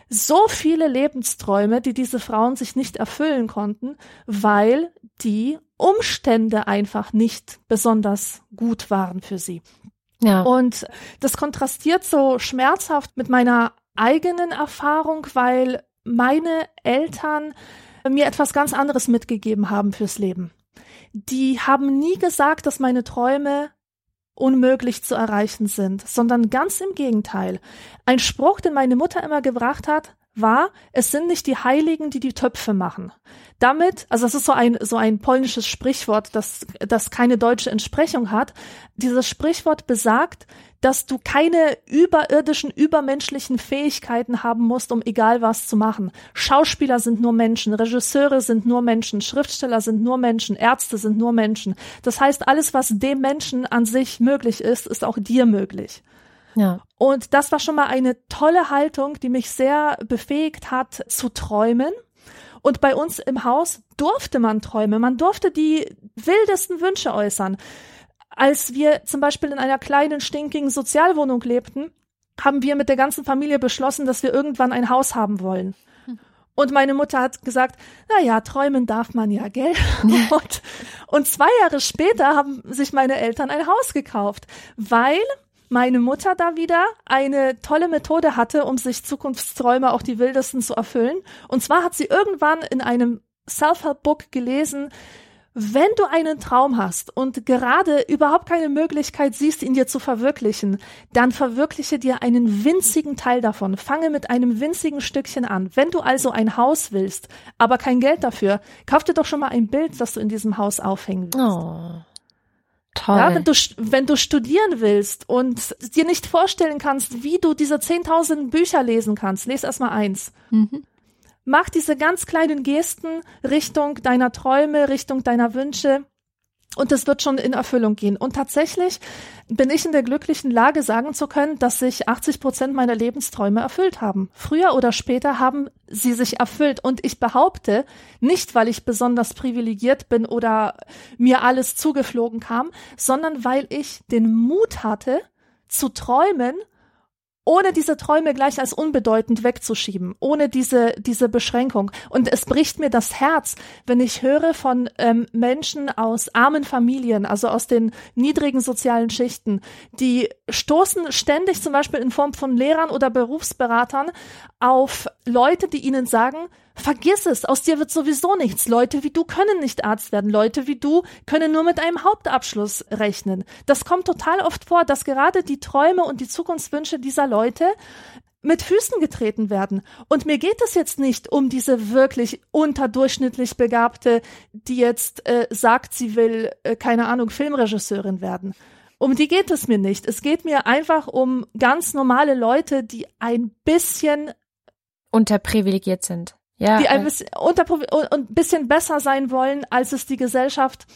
So viele Lebensträume, die diese Frauen sich nicht erfüllen konnten, weil die Umstände einfach nicht besonders gut waren für sie. Ja. Und das kontrastiert so schmerzhaft mit meiner eigenen Erfahrung, weil meine Eltern mir etwas ganz anderes mitgegeben haben fürs Leben. Die haben nie gesagt, dass meine Träume unmöglich zu erreichen sind, sondern ganz im Gegenteil. Ein Spruch, den meine Mutter immer gebracht hat, war, es sind nicht die Heiligen, die die Töpfe machen. Damit, also das ist so ein, so ein polnisches Sprichwort, das, das keine deutsche Entsprechung hat. Dieses Sprichwort besagt, dass du keine überirdischen, übermenschlichen Fähigkeiten haben musst, um egal was zu machen. Schauspieler sind nur Menschen, Regisseure sind nur Menschen, Schriftsteller sind nur Menschen, Ärzte sind nur Menschen. Das heißt, alles, was dem Menschen an sich möglich ist, ist auch dir möglich. Ja. Und das war schon mal eine tolle Haltung, die mich sehr befähigt hat zu träumen. Und bei uns im Haus durfte man träumen. Man durfte die wildesten Wünsche äußern. Als wir zum Beispiel in einer kleinen, stinkigen Sozialwohnung lebten, haben wir mit der ganzen Familie beschlossen, dass wir irgendwann ein Haus haben wollen. Und meine Mutter hat gesagt, na ja, träumen darf man ja, gell? Und, und zwei Jahre später haben sich meine Eltern ein Haus gekauft, weil meine Mutter da wieder eine tolle Methode hatte, um sich Zukunftsträume auch die wildesten zu erfüllen. Und zwar hat sie irgendwann in einem Self-Help-Book gelesen, wenn du einen Traum hast und gerade überhaupt keine Möglichkeit siehst, ihn dir zu verwirklichen, dann verwirkliche dir einen winzigen Teil davon. Fange mit einem winzigen Stückchen an. Wenn du also ein Haus willst, aber kein Geld dafür, kauf dir doch schon mal ein Bild, das du in diesem Haus aufhängen willst. Oh. Toll. Ja, wenn du, wenn du studieren willst und dir nicht vorstellen kannst, wie du diese 10.000 Bücher lesen kannst, les erst mal eins. Mhm. Mach diese ganz kleinen Gesten Richtung deiner Träume, Richtung deiner Wünsche und es wird schon in Erfüllung gehen. Und tatsächlich bin ich in der glücklichen Lage, sagen zu können, dass sich 80 Prozent meiner Lebensträume erfüllt haben. Früher oder später haben sie sich erfüllt. Und ich behaupte, nicht weil ich besonders privilegiert bin oder mir alles zugeflogen kam, sondern weil ich den Mut hatte, zu träumen ohne diese Träume gleich als unbedeutend wegzuschieben, ohne diese, diese Beschränkung. Und es bricht mir das Herz, wenn ich höre von ähm, Menschen aus armen Familien, also aus den niedrigen sozialen Schichten, die stoßen ständig zum Beispiel in Form von Lehrern oder Berufsberatern auf Leute, die ihnen sagen, Vergiss es, aus dir wird sowieso nichts. Leute wie du können nicht Arzt werden. Leute wie du können nur mit einem Hauptabschluss rechnen. Das kommt total oft vor, dass gerade die Träume und die Zukunftswünsche dieser Leute mit Füßen getreten werden. Und mir geht es jetzt nicht um diese wirklich unterdurchschnittlich Begabte, die jetzt äh, sagt, sie will, äh, keine Ahnung, Filmregisseurin werden. Um die geht es mir nicht. Es geht mir einfach um ganz normale Leute, die ein bisschen unterprivilegiert sind. Ja, die ein bisschen, unter, und ein bisschen besser sein wollen, als es die Gesellschaft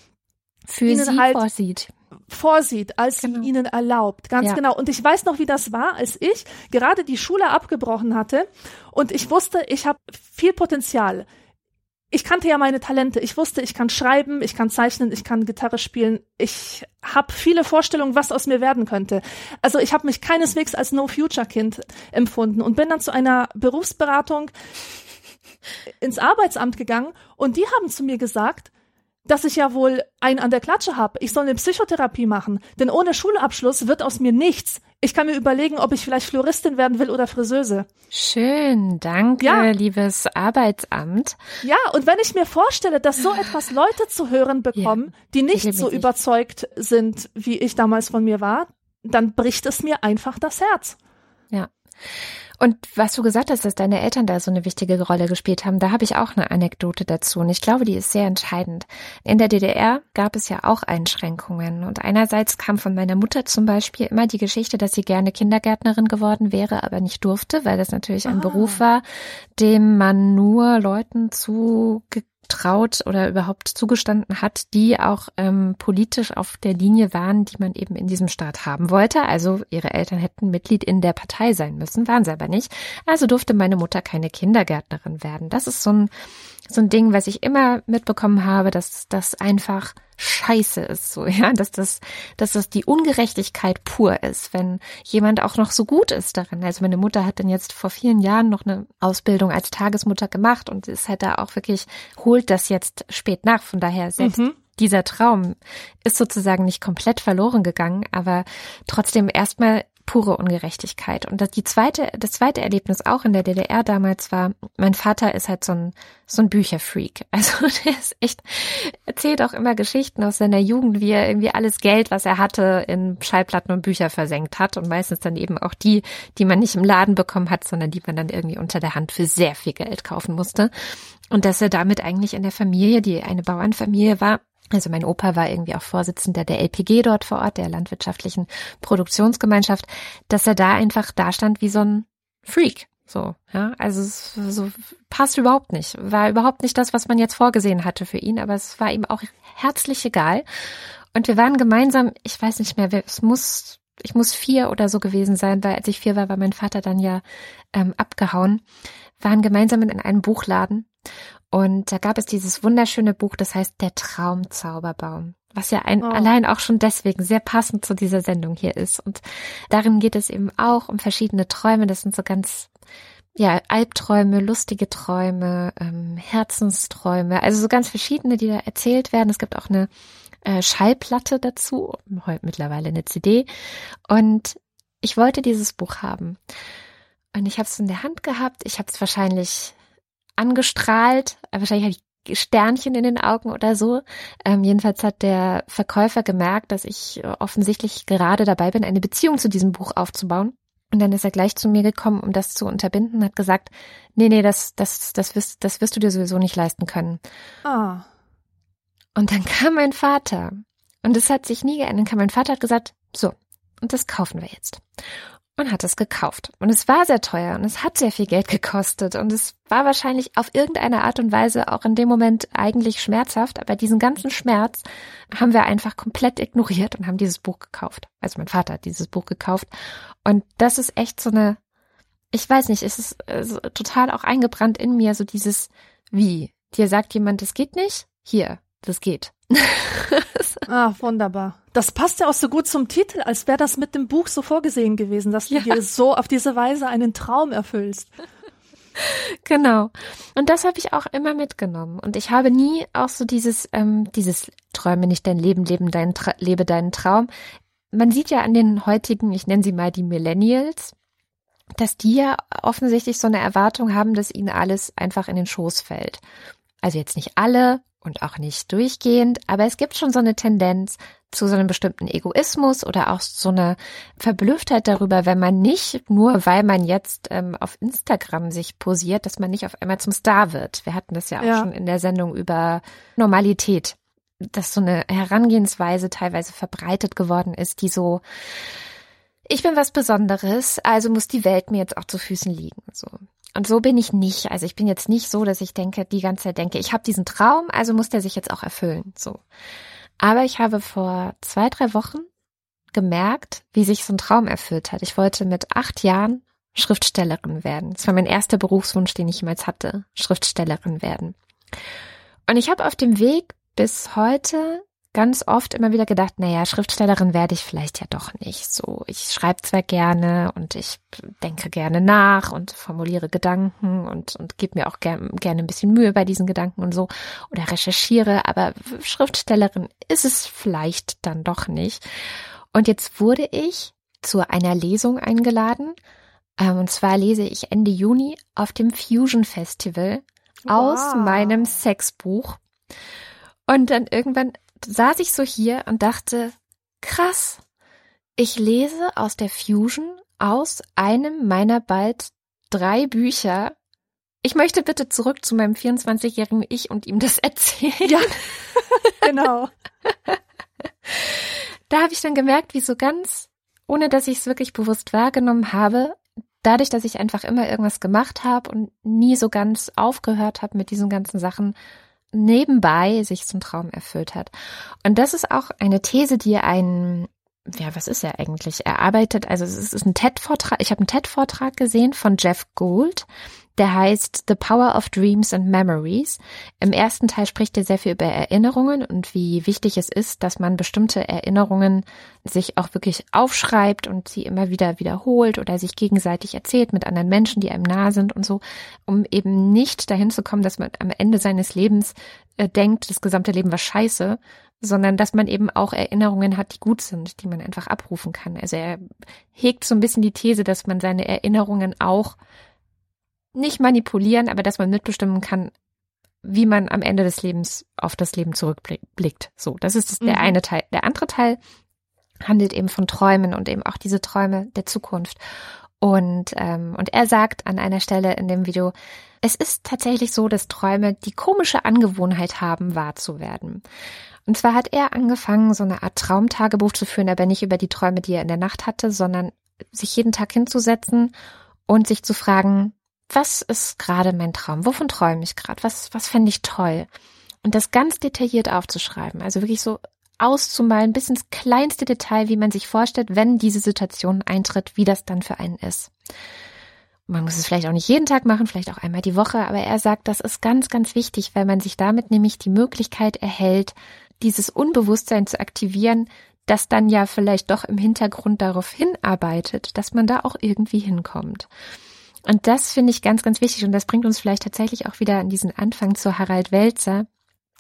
für ihnen sie halt vorsieht. Vorsieht, als genau. sie ihnen erlaubt. Ganz ja. genau. Und ich weiß noch, wie das war, als ich gerade die Schule abgebrochen hatte und ich wusste, ich habe viel Potenzial. Ich kannte ja meine Talente. Ich wusste, ich kann schreiben, ich kann zeichnen, ich kann Gitarre spielen. Ich habe viele Vorstellungen, was aus mir werden könnte. Also ich habe mich keineswegs als No-Future-Kind empfunden und bin dann zu einer Berufsberatung ins Arbeitsamt gegangen und die haben zu mir gesagt, dass ich ja wohl einen an der Klatsche habe. Ich soll eine Psychotherapie machen. Denn ohne Schulabschluss wird aus mir nichts. Ich kann mir überlegen, ob ich vielleicht Floristin werden will oder Friseuse. Schön, danke, ja. liebes Arbeitsamt. Ja, und wenn ich mir vorstelle, dass so etwas Leute zu hören bekommen, ja, die nicht so überzeugt sind, wie ich damals von mir war, dann bricht es mir einfach das Herz. Ja. Und was du gesagt hast, dass deine Eltern da so eine wichtige Rolle gespielt haben, da habe ich auch eine Anekdote dazu. Und ich glaube, die ist sehr entscheidend. In der DDR gab es ja auch Einschränkungen. Und einerseits kam von meiner Mutter zum Beispiel immer die Geschichte, dass sie gerne Kindergärtnerin geworden wäre, aber nicht durfte, weil das natürlich ein ah. Beruf war, dem man nur Leuten zu traut oder überhaupt zugestanden hat, die auch ähm, politisch auf der Linie waren, die man eben in diesem Staat haben wollte. Also ihre Eltern hätten Mitglied in der Partei sein müssen, waren sie aber nicht. Also durfte meine Mutter keine Kindergärtnerin werden. Das ist so ein so ein Ding, was ich immer mitbekommen habe, dass das einfach scheiße ist, so, ja, dass das, dass das die Ungerechtigkeit pur ist, wenn jemand auch noch so gut ist darin. Also meine Mutter hat dann jetzt vor vielen Jahren noch eine Ausbildung als Tagesmutter gemacht und ist halt da auch wirklich, holt das jetzt spät nach. Von daher selbst mhm dieser Traum ist sozusagen nicht komplett verloren gegangen, aber trotzdem erstmal pure Ungerechtigkeit. Und das, die zweite, das zweite Erlebnis auch in der DDR damals war, mein Vater ist halt so ein, so ein Bücherfreak. Also der ist echt, erzählt auch immer Geschichten aus seiner Jugend, wie er irgendwie alles Geld, was er hatte, in Schallplatten und Bücher versenkt hat. Und meistens dann eben auch die, die man nicht im Laden bekommen hat, sondern die man dann irgendwie unter der Hand für sehr viel Geld kaufen musste. Und dass er damit eigentlich in der Familie, die eine Bauernfamilie war, also mein Opa war irgendwie auch Vorsitzender der LPG dort vor Ort, der landwirtschaftlichen Produktionsgemeinschaft, dass er da einfach da stand wie so ein Freak. So, ja, also es so passt überhaupt nicht. War überhaupt nicht das, was man jetzt vorgesehen hatte für ihn, aber es war ihm auch herzlich egal. Und wir waren gemeinsam, ich weiß nicht mehr, es muss, ich muss vier oder so gewesen sein, weil als ich vier war, war mein Vater dann ja ähm, abgehauen, waren gemeinsam in einem Buchladen und da gab es dieses wunderschöne Buch, das heißt Der Traumzauberbaum, was ja ein, oh. allein auch schon deswegen sehr passend zu dieser Sendung hier ist. Und darin geht es eben auch um verschiedene Träume. Das sind so ganz, ja, Albträume, lustige Träume, ähm, Herzensträume, also so ganz verschiedene, die da erzählt werden. Es gibt auch eine äh, Schallplatte dazu, heute mittlerweile eine CD. Und ich wollte dieses Buch haben. Und ich habe es in der Hand gehabt. Ich habe es wahrscheinlich angestrahlt. Wahrscheinlich hatte ich Sternchen in den Augen oder so. Ähm, jedenfalls hat der Verkäufer gemerkt, dass ich offensichtlich gerade dabei bin, eine Beziehung zu diesem Buch aufzubauen. Und dann ist er gleich zu mir gekommen, um das zu unterbinden, hat gesagt, nee, nee, das, das, das wirst, das wirst du dir sowieso nicht leisten können. Ah. Und dann kam mein Vater. Und es hat sich nie geändert. Dann kam mein Vater hat gesagt, so, und das kaufen wir jetzt und hat es gekauft. Und es war sehr teuer und es hat sehr viel Geld gekostet und es war wahrscheinlich auf irgendeine Art und Weise auch in dem Moment eigentlich schmerzhaft, aber diesen ganzen Schmerz haben wir einfach komplett ignoriert und haben dieses Buch gekauft. Also mein Vater hat dieses Buch gekauft und das ist echt so eine, ich weiß nicht, es ist also total auch eingebrannt in mir, so dieses wie. Dir sagt jemand, das geht nicht? Hier, das geht. ah, wunderbar. Das passt ja auch so gut zum Titel, als wäre das mit dem Buch so vorgesehen gewesen, dass du ja. dir so auf diese Weise einen Traum erfüllst. Genau. Und das habe ich auch immer mitgenommen. Und ich habe nie auch so dieses, ähm, dieses Träume nicht dein Leben, leben dein Tra lebe deinen Traum. Man sieht ja an den heutigen, ich nenne sie mal die Millennials, dass die ja offensichtlich so eine Erwartung haben, dass ihnen alles einfach in den Schoß fällt. Also jetzt nicht alle, und auch nicht durchgehend, aber es gibt schon so eine Tendenz zu so einem bestimmten Egoismus oder auch so eine Verblüfftheit darüber, wenn man nicht nur, weil man jetzt ähm, auf Instagram sich posiert, dass man nicht auf einmal zum Star wird. Wir hatten das ja auch ja. schon in der Sendung über Normalität, dass so eine Herangehensweise teilweise verbreitet geworden ist, die so ich bin was Besonderes, also muss die Welt mir jetzt auch zu Füßen liegen. So. Und so bin ich nicht. Also ich bin jetzt nicht so, dass ich denke, die ganze Zeit denke, ich habe diesen Traum, also muss der sich jetzt auch erfüllen. So. Aber ich habe vor zwei, drei Wochen gemerkt, wie sich so ein Traum erfüllt hat. Ich wollte mit acht Jahren Schriftstellerin werden. Das war mein erster Berufswunsch, den ich jemals hatte. Schriftstellerin werden. Und ich habe auf dem Weg bis heute ganz oft immer wieder gedacht, naja, Schriftstellerin werde ich vielleicht ja doch nicht. So, ich schreibe zwar gerne und ich denke gerne nach und formuliere Gedanken und, und gebe mir auch ger gerne ein bisschen Mühe bei diesen Gedanken und so oder recherchiere, aber Schriftstellerin ist es vielleicht dann doch nicht. Und jetzt wurde ich zu einer Lesung eingeladen. Ähm, und zwar lese ich Ende Juni auf dem Fusion Festival wow. aus meinem Sexbuch. Und dann irgendwann saß ich so hier und dachte, krass, ich lese aus der Fusion aus einem meiner bald drei Bücher. Ich möchte bitte zurück zu meinem 24-jährigen Ich und ihm das erzählen. Ja, genau. da habe ich dann gemerkt, wie so ganz, ohne dass ich es wirklich bewusst wahrgenommen habe, dadurch, dass ich einfach immer irgendwas gemacht habe und nie so ganz aufgehört habe mit diesen ganzen Sachen, nebenbei sich zum Traum erfüllt hat. Und das ist auch eine These, die ein ja, was ist er eigentlich? Er arbeitet, also es ist ein TED-Vortrag, ich habe einen TED-Vortrag gesehen von Jeff Gould, der heißt The Power of Dreams and Memories. Im ersten Teil spricht er sehr viel über Erinnerungen und wie wichtig es ist, dass man bestimmte Erinnerungen sich auch wirklich aufschreibt und sie immer wieder wiederholt oder sich gegenseitig erzählt mit anderen Menschen, die einem nah sind und so, um eben nicht dahin zu kommen, dass man am Ende seines Lebens äh, denkt, das gesamte Leben war scheiße, sondern dass man eben auch Erinnerungen hat, die gut sind, die man einfach abrufen kann. Also er hegt so ein bisschen die These, dass man seine Erinnerungen auch nicht manipulieren, aber dass man mitbestimmen kann, wie man am Ende des Lebens auf das Leben zurückblickt. So, das ist der mhm. eine Teil. Der andere Teil handelt eben von Träumen und eben auch diese Träume der Zukunft. Und, ähm, und er sagt an einer Stelle in dem Video, es ist tatsächlich so, dass Träume die komische Angewohnheit haben, wahr zu werden. Und zwar hat er angefangen, so eine Art Traumtagebuch zu führen, aber nicht über die Träume, die er in der Nacht hatte, sondern sich jeden Tag hinzusetzen und sich zu fragen, was ist gerade mein Traum? Wovon träume ich gerade? Was, was fände ich toll? Und das ganz detailliert aufzuschreiben. Also wirklich so auszumalen, bis ins kleinste Detail, wie man sich vorstellt, wenn diese Situation eintritt, wie das dann für einen ist. Man muss es vielleicht auch nicht jeden Tag machen, vielleicht auch einmal die Woche, aber er sagt, das ist ganz, ganz wichtig, weil man sich damit nämlich die Möglichkeit erhält, dieses Unbewusstsein zu aktivieren, das dann ja vielleicht doch im Hintergrund darauf hinarbeitet, dass man da auch irgendwie hinkommt. Und das finde ich ganz, ganz wichtig und das bringt uns vielleicht tatsächlich auch wieder an diesen Anfang zu Harald Welzer.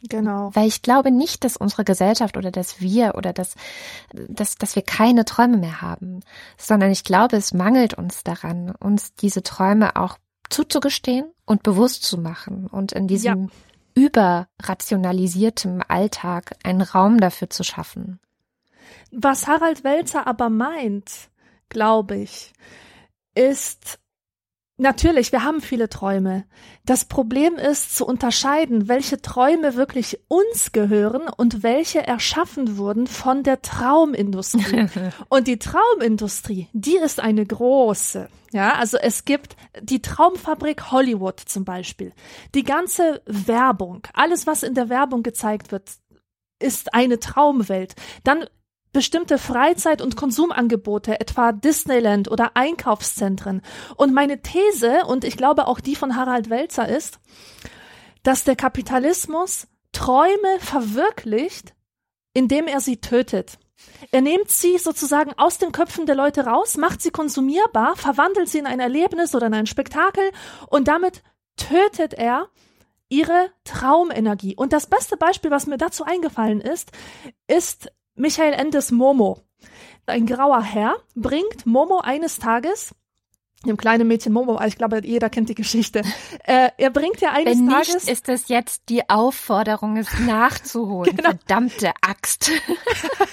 Genau. Weil ich glaube nicht, dass unsere Gesellschaft oder dass wir oder dass, dass, dass wir keine Träume mehr haben, sondern ich glaube, es mangelt uns daran, uns diese Träume auch zuzugestehen und bewusst zu machen und in diesem ja. Überrationalisiertem Alltag einen Raum dafür zu schaffen. Was Harald Welzer aber meint, glaube ich, ist Natürlich, wir haben viele Träume. Das Problem ist zu unterscheiden, welche Träume wirklich uns gehören und welche erschaffen wurden von der Traumindustrie. und die Traumindustrie, die ist eine große. Ja, also es gibt die Traumfabrik Hollywood zum Beispiel. Die ganze Werbung, alles was in der Werbung gezeigt wird, ist eine Traumwelt. Dann bestimmte Freizeit- und Konsumangebote, etwa Disneyland oder Einkaufszentren. Und meine These, und ich glaube auch die von Harald Welzer ist, dass der Kapitalismus Träume verwirklicht, indem er sie tötet. Er nimmt sie sozusagen aus den Köpfen der Leute raus, macht sie konsumierbar, verwandelt sie in ein Erlebnis oder in ein Spektakel und damit tötet er ihre Traumenergie. Und das beste Beispiel, was mir dazu eingefallen ist, ist Michael Endes Momo. Ein grauer Herr bringt Momo eines Tages dem kleinen Mädchen Momo, ich glaube, jeder kennt die Geschichte. Äh, er bringt ja eines Wenn Tages. Nicht, ist es jetzt die Aufforderung, es nachzuholen. genau. Verdammte Axt.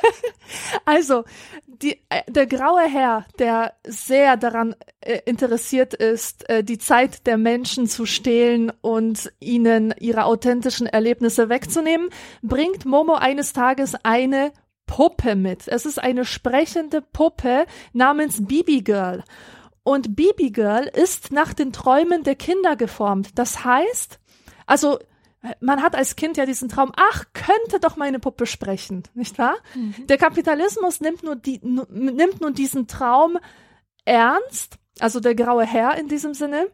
also, die, äh, der graue Herr, der sehr daran äh, interessiert ist, äh, die Zeit der Menschen zu stehlen und ihnen ihre authentischen Erlebnisse wegzunehmen, bringt Momo eines Tages eine Puppe mit. Es ist eine sprechende Puppe namens Bibi Girl. Und Bibi Girl ist nach den Träumen der Kinder geformt. Das heißt, also man hat als Kind ja diesen Traum, ach, könnte doch meine Puppe sprechen, nicht wahr? Mhm. Der Kapitalismus nimmt nur, die, nimmt nun diesen Traum ernst, also der graue Herr in diesem Sinne,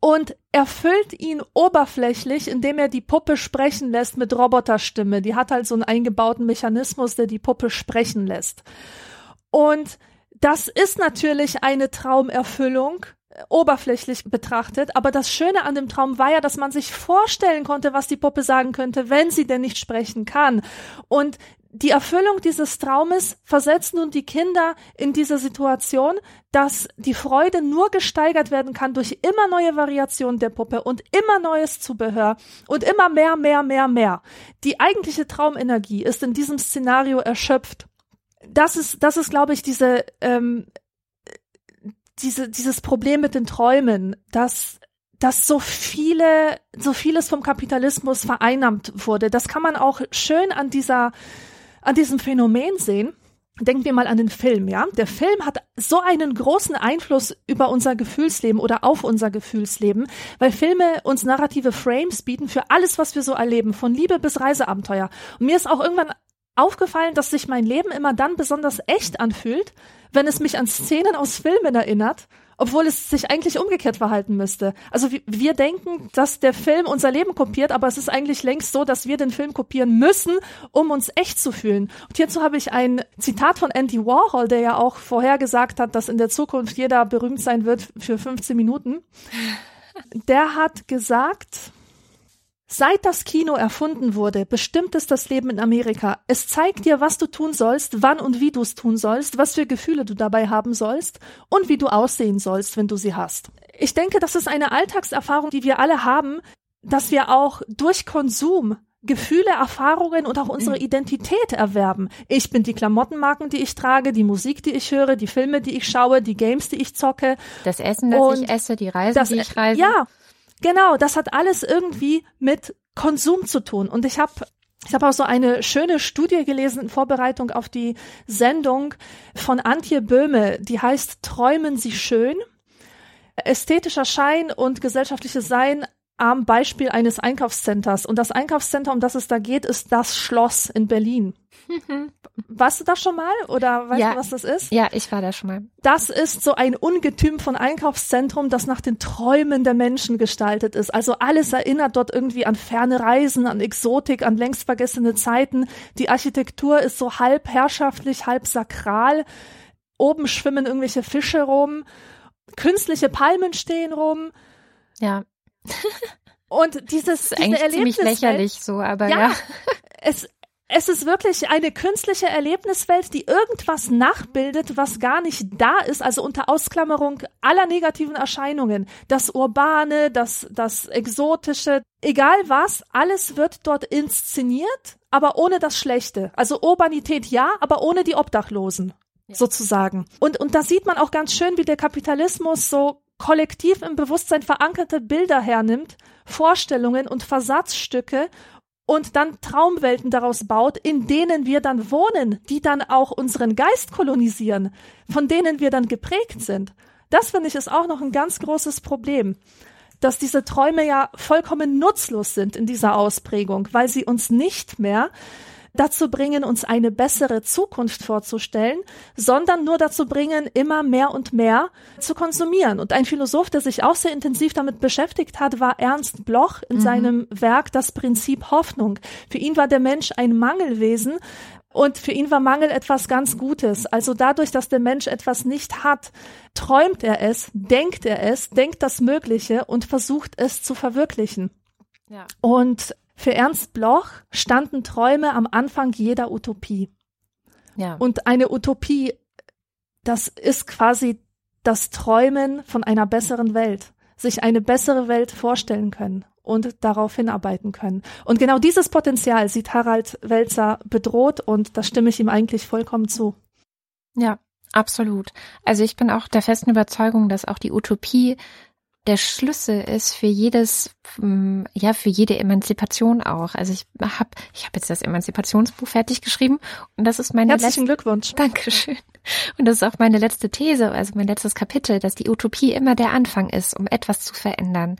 und erfüllt ihn oberflächlich, indem er die Puppe sprechen lässt mit Roboterstimme. Die hat halt so einen eingebauten Mechanismus, der die Puppe sprechen lässt. Und das ist natürlich eine Traumerfüllung, äh, oberflächlich betrachtet, aber das Schöne an dem Traum war ja, dass man sich vorstellen konnte, was die Puppe sagen könnte, wenn sie denn nicht sprechen kann. Und die Erfüllung dieses Traumes versetzt nun die Kinder in diese Situation, dass die Freude nur gesteigert werden kann durch immer neue Variationen der Puppe und immer neues Zubehör und immer mehr, mehr, mehr, mehr. Die eigentliche Traumenergie ist in diesem Szenario erschöpft. Das ist, das ist, glaube ich, diese, ähm, diese, dieses Problem mit den Träumen, dass dass so viele, so vieles vom Kapitalismus vereinnahmt wurde. Das kann man auch schön an dieser an diesem Phänomen sehen, denken wir mal an den Film, ja? Der Film hat so einen großen Einfluss über unser Gefühlsleben oder auf unser Gefühlsleben, weil Filme uns narrative Frames bieten für alles, was wir so erleben, von Liebe bis Reiseabenteuer. Und mir ist auch irgendwann aufgefallen, dass sich mein Leben immer dann besonders echt anfühlt, wenn es mich an Szenen aus Filmen erinnert obwohl es sich eigentlich umgekehrt verhalten müsste. Also wir, denken, dass der Film unser Leben kopiert, aber es ist eigentlich längst so, dass wir den Film kopieren müssen, um uns echt zu fühlen. Und hierzu habe ich ein Zitat von Andy Warhol, der ja auch vorhergesagt hat, dass in der Zukunft jeder berühmt sein wird für 15 Minuten. Der hat gesagt, Seit das Kino erfunden wurde, bestimmt es das Leben in Amerika. Es zeigt dir, was du tun sollst, wann und wie du es tun sollst, was für Gefühle du dabei haben sollst und wie du aussehen sollst, wenn du sie hast. Ich denke, das ist eine Alltagserfahrung, die wir alle haben, dass wir auch durch Konsum Gefühle, Erfahrungen und auch unsere mhm. Identität erwerben. Ich bin die Klamottenmarken, die ich trage, die Musik, die ich höre, die Filme, die ich schaue, die Games, die ich zocke. Das Essen, das ich esse, die Reisen, das, die ich reise. Ja, Genau, das hat alles irgendwie mit Konsum zu tun. Und ich habe ich habe auch so eine schöne Studie gelesen in Vorbereitung auf die Sendung von Antje Böhme, die heißt Träumen Sie schön. Ästhetischer Schein und gesellschaftliches Sein am Beispiel eines Einkaufscenters. Und das Einkaufscenter, um das es da geht, ist das Schloss in Berlin. Warst du da schon mal oder weißt ja, du, was das ist? Ja, ich war da schon mal. Das ist so ein Ungetüm von Einkaufszentrum, das nach den Träumen der Menschen gestaltet ist. Also alles erinnert dort irgendwie an ferne Reisen, an Exotik, an längst vergessene Zeiten. Die Architektur ist so halb herrschaftlich, halb sakral. Oben schwimmen irgendwelche Fische rum. Künstliche Palmen stehen rum. Ja. Und dieses das ist eigentlich ziemlich lächerlich so, aber ja. ja. Es, es ist wirklich eine künstliche Erlebniswelt, die irgendwas nachbildet, was gar nicht da ist, also unter Ausklammerung aller negativen Erscheinungen. Das Urbane, das, das Exotische, egal was, alles wird dort inszeniert, aber ohne das Schlechte. Also Urbanität ja, aber ohne die Obdachlosen. Ja. Sozusagen. Und, und da sieht man auch ganz schön, wie der Kapitalismus so kollektiv im Bewusstsein verankerte Bilder hernimmt, Vorstellungen und Versatzstücke und dann Traumwelten daraus baut, in denen wir dann wohnen, die dann auch unseren Geist kolonisieren, von denen wir dann geprägt sind. Das finde ich ist auch noch ein ganz großes Problem, dass diese Träume ja vollkommen nutzlos sind in dieser Ausprägung, weil sie uns nicht mehr dazu bringen, uns eine bessere Zukunft vorzustellen, sondern nur dazu bringen, immer mehr und mehr zu konsumieren. Und ein Philosoph, der sich auch sehr intensiv damit beschäftigt hat, war Ernst Bloch in mhm. seinem Werk Das Prinzip Hoffnung. Für ihn war der Mensch ein Mangelwesen, und für ihn war Mangel etwas ganz Gutes. Also dadurch, dass der Mensch etwas nicht hat, träumt er es, denkt er es, denkt das Mögliche und versucht es zu verwirklichen. Ja. Und für Ernst Bloch standen Träume am Anfang jeder Utopie. Ja. Und eine Utopie, das ist quasi das Träumen von einer besseren Welt, sich eine bessere Welt vorstellen können und darauf hinarbeiten können. Und genau dieses Potenzial sieht Harald Welzer bedroht und da stimme ich ihm eigentlich vollkommen zu. Ja, absolut. Also ich bin auch der festen Überzeugung, dass auch die Utopie der Schlüssel ist für jedes, mm, ja, für jede Emanzipation auch. Also ich habe, ich habe jetzt das Emanzipationsbuch fertig geschrieben und das ist meine Herzlichen letzte, Glückwunsch. Dankeschön. Und das ist auch meine letzte These, also mein letztes Kapitel, dass die Utopie immer der Anfang ist, um etwas zu verändern.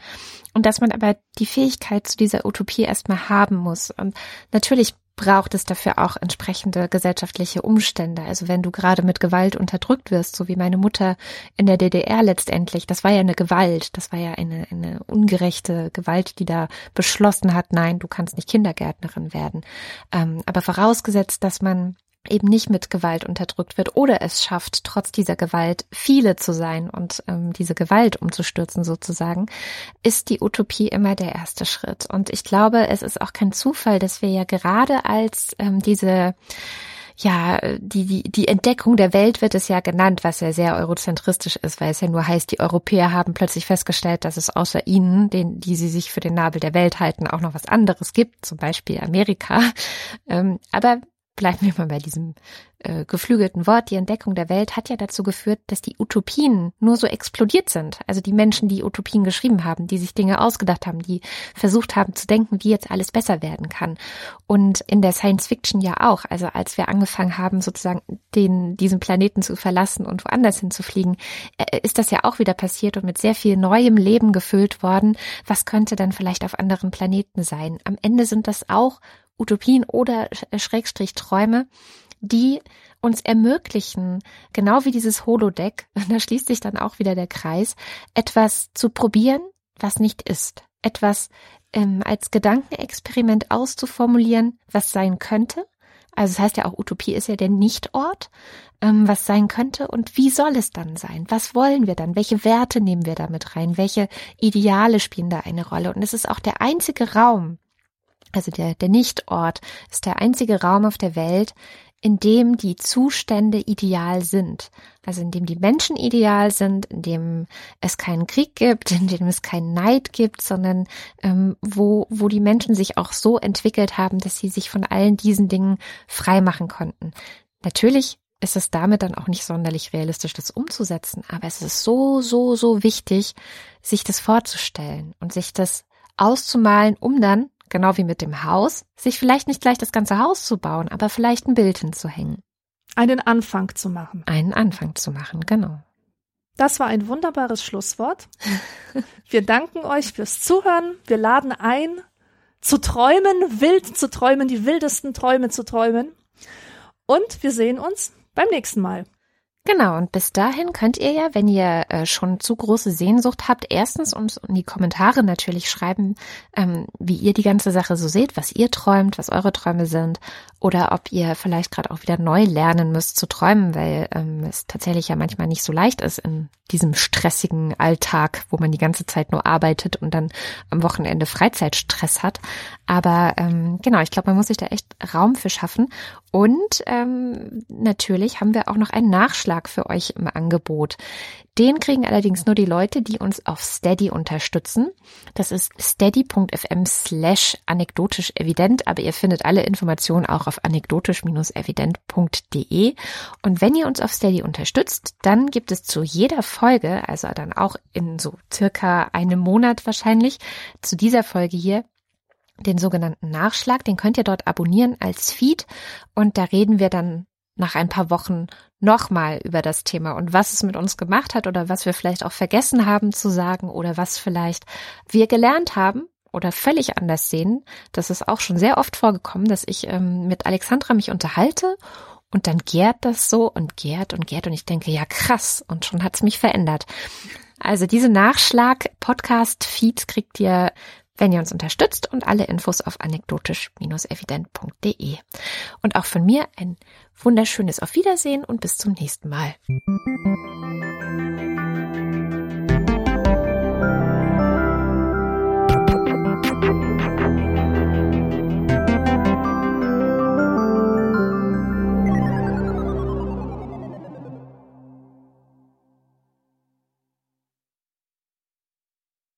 Und dass man aber die Fähigkeit zu dieser Utopie erstmal haben muss. Und natürlich braucht es dafür auch entsprechende gesellschaftliche Umstände. Also wenn du gerade mit Gewalt unterdrückt wirst, so wie meine Mutter in der DDR letztendlich, das war ja eine Gewalt, das war ja eine, eine ungerechte Gewalt, die da beschlossen hat, nein, du kannst nicht Kindergärtnerin werden. Ähm, aber vorausgesetzt, dass man eben nicht mit Gewalt unterdrückt wird oder es schafft, trotz dieser Gewalt viele zu sein und ähm, diese Gewalt umzustürzen sozusagen, ist die Utopie immer der erste Schritt. Und ich glaube, es ist auch kein Zufall, dass wir ja gerade als ähm, diese ja, die, die, die Entdeckung der Welt wird es ja genannt, was ja sehr eurozentristisch ist, weil es ja nur heißt, die Europäer haben plötzlich festgestellt, dass es außer ihnen, den, die sie sich für den Nabel der Welt halten, auch noch was anderes gibt, zum Beispiel Amerika. Ähm, aber bleiben wir mal bei diesem äh, geflügelten Wort, die Entdeckung der Welt hat ja dazu geführt, dass die Utopien nur so explodiert sind. Also die Menschen, die Utopien geschrieben haben, die sich Dinge ausgedacht haben, die versucht haben zu denken, wie jetzt alles besser werden kann. Und in der Science Fiction ja auch. Also als wir angefangen haben, sozusagen den, diesen Planeten zu verlassen und woanders hinzufliegen, äh, ist das ja auch wieder passiert und mit sehr viel neuem Leben gefüllt worden. Was könnte dann vielleicht auf anderen Planeten sein? Am Ende sind das auch Utopien oder äh, Schrägstrich Träume, die uns ermöglichen, genau wie dieses Holodeck, da schließt sich dann auch wieder der Kreis, etwas zu probieren, was nicht ist. Etwas ähm, als Gedankenexperiment auszuformulieren, was sein könnte. Also das heißt ja auch, Utopie ist ja der Nichtort, ähm, was sein könnte und wie soll es dann sein? Was wollen wir dann? Welche Werte nehmen wir damit rein? Welche Ideale spielen da eine Rolle? Und es ist auch der einzige Raum, also der, der Nichtort, ist der einzige Raum auf der Welt, in dem die Zustände ideal sind. Also in dem die Menschen ideal sind, in dem es keinen Krieg gibt, in dem es keinen Neid gibt, sondern ähm, wo, wo die Menschen sich auch so entwickelt haben, dass sie sich von allen diesen Dingen frei machen konnten. Natürlich ist es damit dann auch nicht sonderlich realistisch, das umzusetzen, aber es ist so, so, so wichtig, sich das vorzustellen und sich das auszumalen, um dann genau wie mit dem Haus, sich vielleicht nicht gleich das ganze Haus zu bauen, aber vielleicht ein Bild hinzuhängen. Einen Anfang zu machen. Einen Anfang zu machen, genau. Das war ein wunderbares Schlusswort. Wir danken euch fürs Zuhören. Wir laden ein, zu träumen, wild zu träumen, die wildesten Träume zu träumen. Und wir sehen uns beim nächsten Mal. Genau, und bis dahin könnt ihr ja, wenn ihr äh, schon zu große Sehnsucht habt, erstens uns in die Kommentare natürlich schreiben, ähm, wie ihr die ganze Sache so seht, was ihr träumt, was eure Träume sind oder ob ihr vielleicht gerade auch wieder neu lernen müsst zu träumen, weil ähm, es tatsächlich ja manchmal nicht so leicht ist in diesem stressigen Alltag, wo man die ganze Zeit nur arbeitet und dann am Wochenende Freizeitstress hat. Aber ähm, genau, ich glaube, man muss sich da echt Raum für schaffen. Und ähm, natürlich haben wir auch noch einen Nachschlag für euch im Angebot. Den kriegen allerdings nur die Leute, die uns auf Steady unterstützen. Das ist steady.fm slash anekdotisch evident, aber ihr findet alle Informationen auch auf anekdotisch-evident.de. Und wenn ihr uns auf Steady unterstützt, dann gibt es zu jeder Folge, also dann auch in so circa einem Monat wahrscheinlich, zu dieser Folge hier den sogenannten Nachschlag. Den könnt ihr dort abonnieren als Feed und da reden wir dann nach ein paar Wochen nochmal über das Thema und was es mit uns gemacht hat oder was wir vielleicht auch vergessen haben zu sagen oder was vielleicht wir gelernt haben oder völlig anders sehen. Das ist auch schon sehr oft vorgekommen, dass ich ähm, mit Alexandra mich unterhalte und dann gärt das so und gärt und gärt und ich denke, ja krass und schon hat's mich verändert. Also diese Nachschlag-Podcast-Feeds kriegt ihr wenn ihr uns unterstützt und alle Infos auf anekdotisch-evident.de. Und auch von mir ein wunderschönes Auf Wiedersehen und bis zum nächsten Mal.